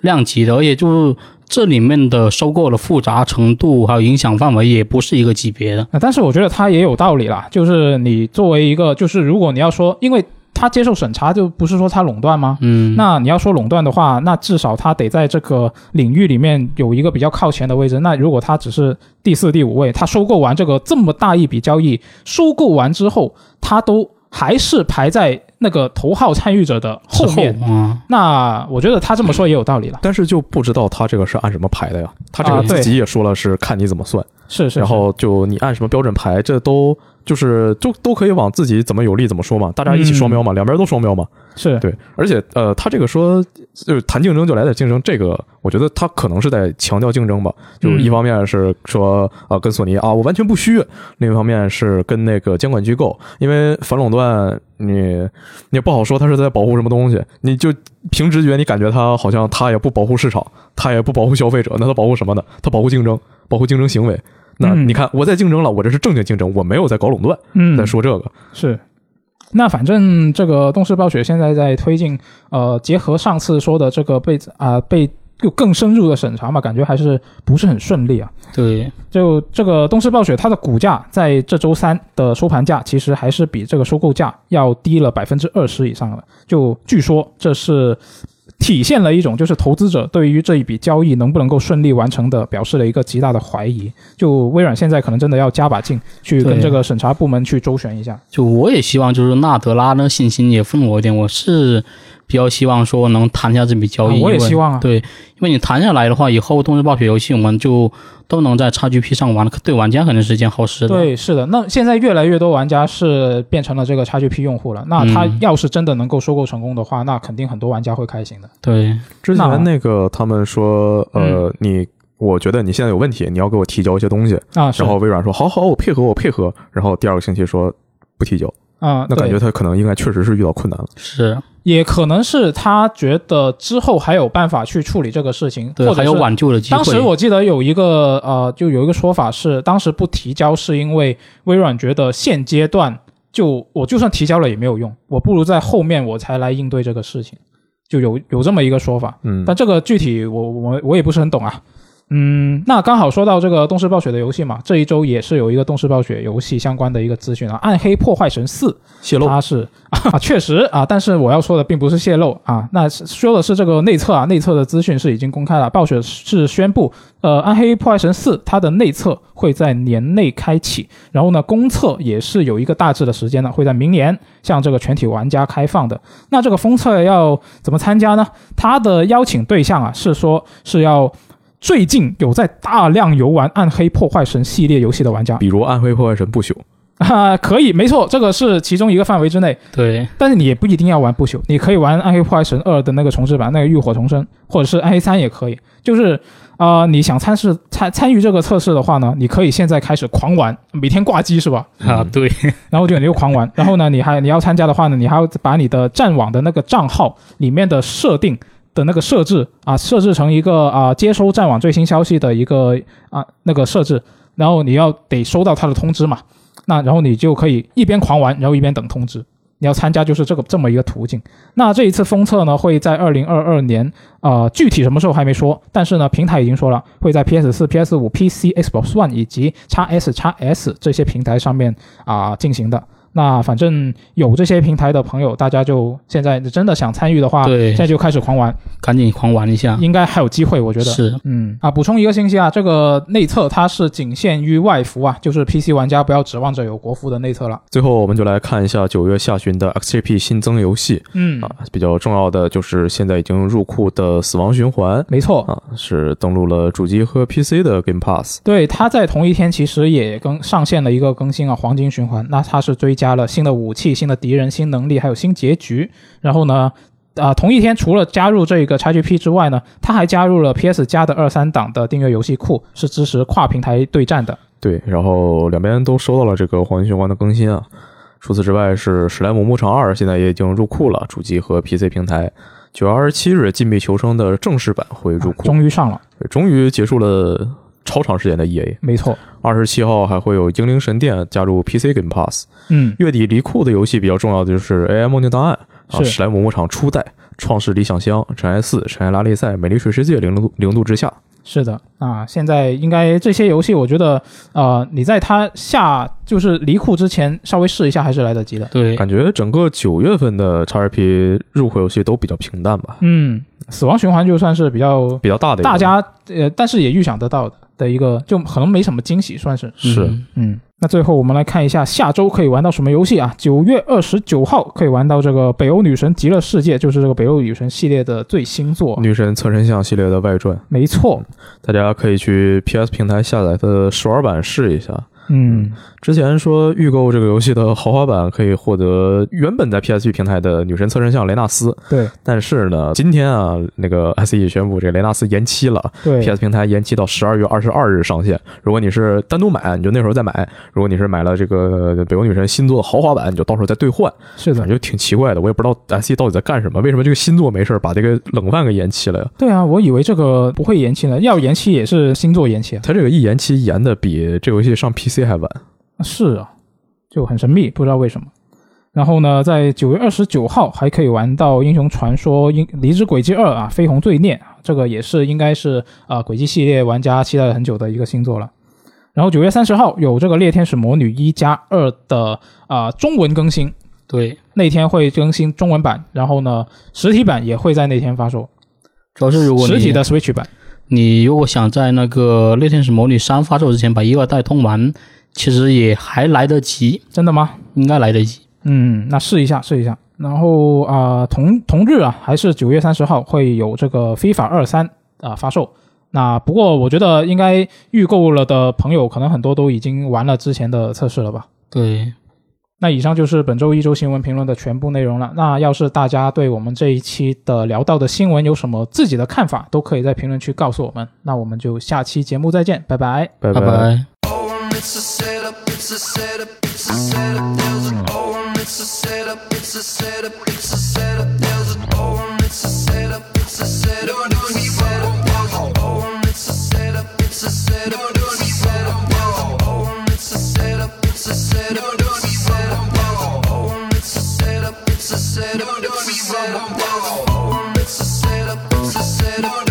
量级的，而且就是这里面的收购的复杂程度还有影响范围也不是一个级别的。啊，但是我觉得他也有道理啦，就是你作为一个，就是如果你要说，因为他接受审查，就不是说他垄断吗？嗯，那你要说垄断的话，那至少他得在这个领域里面有一个比较靠前的位置。那如果他只是第四、第五位，他收购完这个这么大一笔交易，收购完之后，他都还是排在那个头号参与者的后面。那我觉得他这么说也有道理了。但是就不知道他这个是按什么排的呀？他这个自己也说了是看你怎么算，是是，然后就你按什么标准排，这都就是就都可以往自己怎么有利怎么说嘛，大家一起双标嘛，两边都双标嘛。是对，而且呃，他这个说就是谈竞争就来点竞争，这个我觉得他可能是在强调竞争吧。就嗯一方面是说啊、呃跟索尼啊我完全不虚，另一方面是跟那个监管机构，因为反垄断你你也不好说他是在保护什么东西，你就凭直觉你感觉他好像他也不保护市场，他也不保护消费者，那他保护什么呢？他保护竞争，保护竞争行为。那嗯你看，我在竞争了，我这是正经竞争，我没有在搞垄断，嗯，在说这个。是，那反正这个动视暴雪现在在推进，呃，结合上次说的这个被啊、被就更深入的审查嘛，感觉还是不是很顺利啊。对，就这个动视暴雪，它的股价在这周三的收盘价其实还是比这个收购价要低了百分之二十以上了。就据说这是体现了一种就是投资者对于这一笔交易能不能够顺利完成的表示了一个极大的怀疑。就微软现在可能真的要加把劲去跟这个审查部门去周旋一下。就我也希望就是纳德拉呢信心也分我一点，我是比较希望说能谈下这笔交易，啊我也希望啊对，因为你谈下来的话，以后动视暴雪游戏我们就都能在 XGP 上玩，对玩家肯定是一件好事的。对，是的。那现在越来越多玩家是变成了这个 XGP 用户了。那他嗯要是真的能够收购成功的话，那肯定很多玩家会开心的。对之那前那个他们说，呃，你我觉得你现在有问题，你要给我提交一些东西。啊，是然后微软说好好，我配合，我配合。然后第二个星期说不提交，啊，那感觉他可能应该确实是遇到困难了。是也可能是他觉得之后还有办法去处理这个事情，对，或者是还有挽救的机会。当时我记得有一个呃，就有一个说法是，当时不提交是因为微软觉得现阶段就我就算提交了也没有用，我不如在后面我才来应对这个事情，就有有这么一个说法。嗯，但这个具体我我我也不是很懂啊。嗯，那刚好说到这个动视暴雪的游戏嘛，这一周也是有一个动视暴雪游戏相关的一个资讯啊，《暗黑破坏神四》泄露它是 啊，确实啊，但是我要说的并不是泄露啊，那是说的是这个内测啊，内测的资讯是已经公开了。暴雪是宣布，呃，《暗黑破坏神四》它的内测会在年内开启，然后呢，公测也是有一个大致的时间呢，会在明年向这个全体玩家开放的。那这个封测要怎么参加呢？它的邀请对象啊，是说是要。最近有在大量游玩《暗黑破坏神》系列游戏的玩家比如《暗黑破坏神不朽》，啊，可以，没错，这个是其中一个范围之内。对但是你也不一定要玩不朽，你可以玩《暗黑破坏神二》的那个重置版，那个浴火重生，或者是《暗黑三》也可以。就是啊、呃你想参试参参与这个测试的话呢，你可以现在开始狂玩，每天挂机是吧？啊，对，然后就你就狂玩，然后呢，你还你要参加的话呢，你还要把你的战网的那个账号里面的设定的那个设置啊，设置成一个啊接收战网最新消息的一个啊那个设置，然后你要得收到它的通知嘛，那然后你就可以一边狂玩，然后一边等通知。你要参加就是这个这么一个途径。那这一次封测呢，会在二零二二年，呃，具体什么时候还没说，但是呢，平台已经说了，会在 PS 四、PS 五、PC、Xbox One 以及 x S、x S 这些平台上面啊、进行的。那反正有这些平台的朋友，大家就现在真的想参与的话，对现在就开始狂玩，赶紧狂玩一下。应该还有机会，我觉得。是嗯啊，补充一个信息啊，这个内测它是仅限于外服啊，就是 PC 玩家不要指望着有国服的内测了。最后我们就来看一下九月下旬的 XGP 新增游戏嗯，啊，比较重要的就是现在已经入库的《死亡循环》没错，啊，是登录了主机和 PC 的 Game Pass。对，它在同一天其实也更上线了一个更新啊，黄金循环。那它是追加了新的武器、新的敌人、新能力，还有新结局。然后呢，啊、同一天除了加入这个 XGP 之外呢，它还加入了 PS 加的二三档的订阅游戏库，是支持跨平台对战的。对，然后两边都收到了这个黄金循环的更新啊。除此之外，是《史莱姆牧场二》现在也已经入库了，主机和 PC 平台。九月二十七日，《禁闭求生》的正式版会入库，终于上了，终于结束了超长时间的 EA。没错。二十七号还会有《英灵神殿》加入 PC Game Pass。嗯，月底离库的游戏比较重要的就是《AI 梦境档案》啊，《史莱姆牧场初代》、《创世理想乡》、《尘埃四》、《尘埃拉力赛》、《美丽水世界》、《零度零度之下》。是的啊，现在应该这些游戏，我觉得呃，你在它下就是离库之前稍微试一下还是来得及的。对，感觉整个九月份的 XRP 入库游戏都比较平淡吧，嗯，死亡循环就算是比较比较大的一个大家呃，但是也预想得到的的一个，就可能没什么惊喜，算是。是嗯嗯，那最后我们来看一下下周可以玩到什么游戏啊？九月二十九号可以玩到这个《北欧女神极乐世界》，就是这个《北欧女神》系列的最新作。女神侧身像系列的外传，没错，大家可以去 PS 平台下载它的试玩版试一下。嗯，之前说预购这个游戏的豪华版可以获得原本在 PSP 平台的女神侧身像雷纳斯，对但是呢，今天啊，那个 SE 宣布这个雷纳斯延期了对，，PS 平台延期到十二月二十二日上线。如果你是单独买，你就那时候再买；如果你是买了这个北欧女神新作的豪华版，你就到时候再兑换。是的，感觉挺奇怪的，我也不知道 SE 到底在干什么，为什么这个新作没事把这个冷饭给延期了呀？对啊，我以为这个不会延期呢，要延期也是新作延期啊。它这个一延期延的比这游戏上 PC 还晚。是啊，就很神秘，不知道为什么。然后呢，在九月二十九号还可以玩到《英雄传说：英离之轨迹二》啊，《绯红罪孽》啊，这个也是应该是啊、呃轨迹系列玩家期待了很久的一个新作了。然后九月三十号有这个《猎天使魔女一加二》的啊、中文更新，对，那天会更新中文版，然后呢，实体版也会在那天发售，主要是如果你实体的 Switch 版。你如果想在那个《猎天使魔女三》发售之前把一二代通完，其实也还来得及，真的吗？应该来得及。嗯，那试一下，试一下。然后啊、同同日啊，还是九月三十号会有这个《非法二三》啊发售。那不过我觉得应该预购了的朋友，可能很多都已经玩了之前的测试了吧？对，那以上就是本周一周新闻评论的全部内容了，那要是大家对我们这一期的聊到的新闻有什么自己的看法，都可以在评论区告诉我们，那我们就下期节目再见，拜拜。拜拜。It's a setup, it's a setup. It's a setup, it's a setup.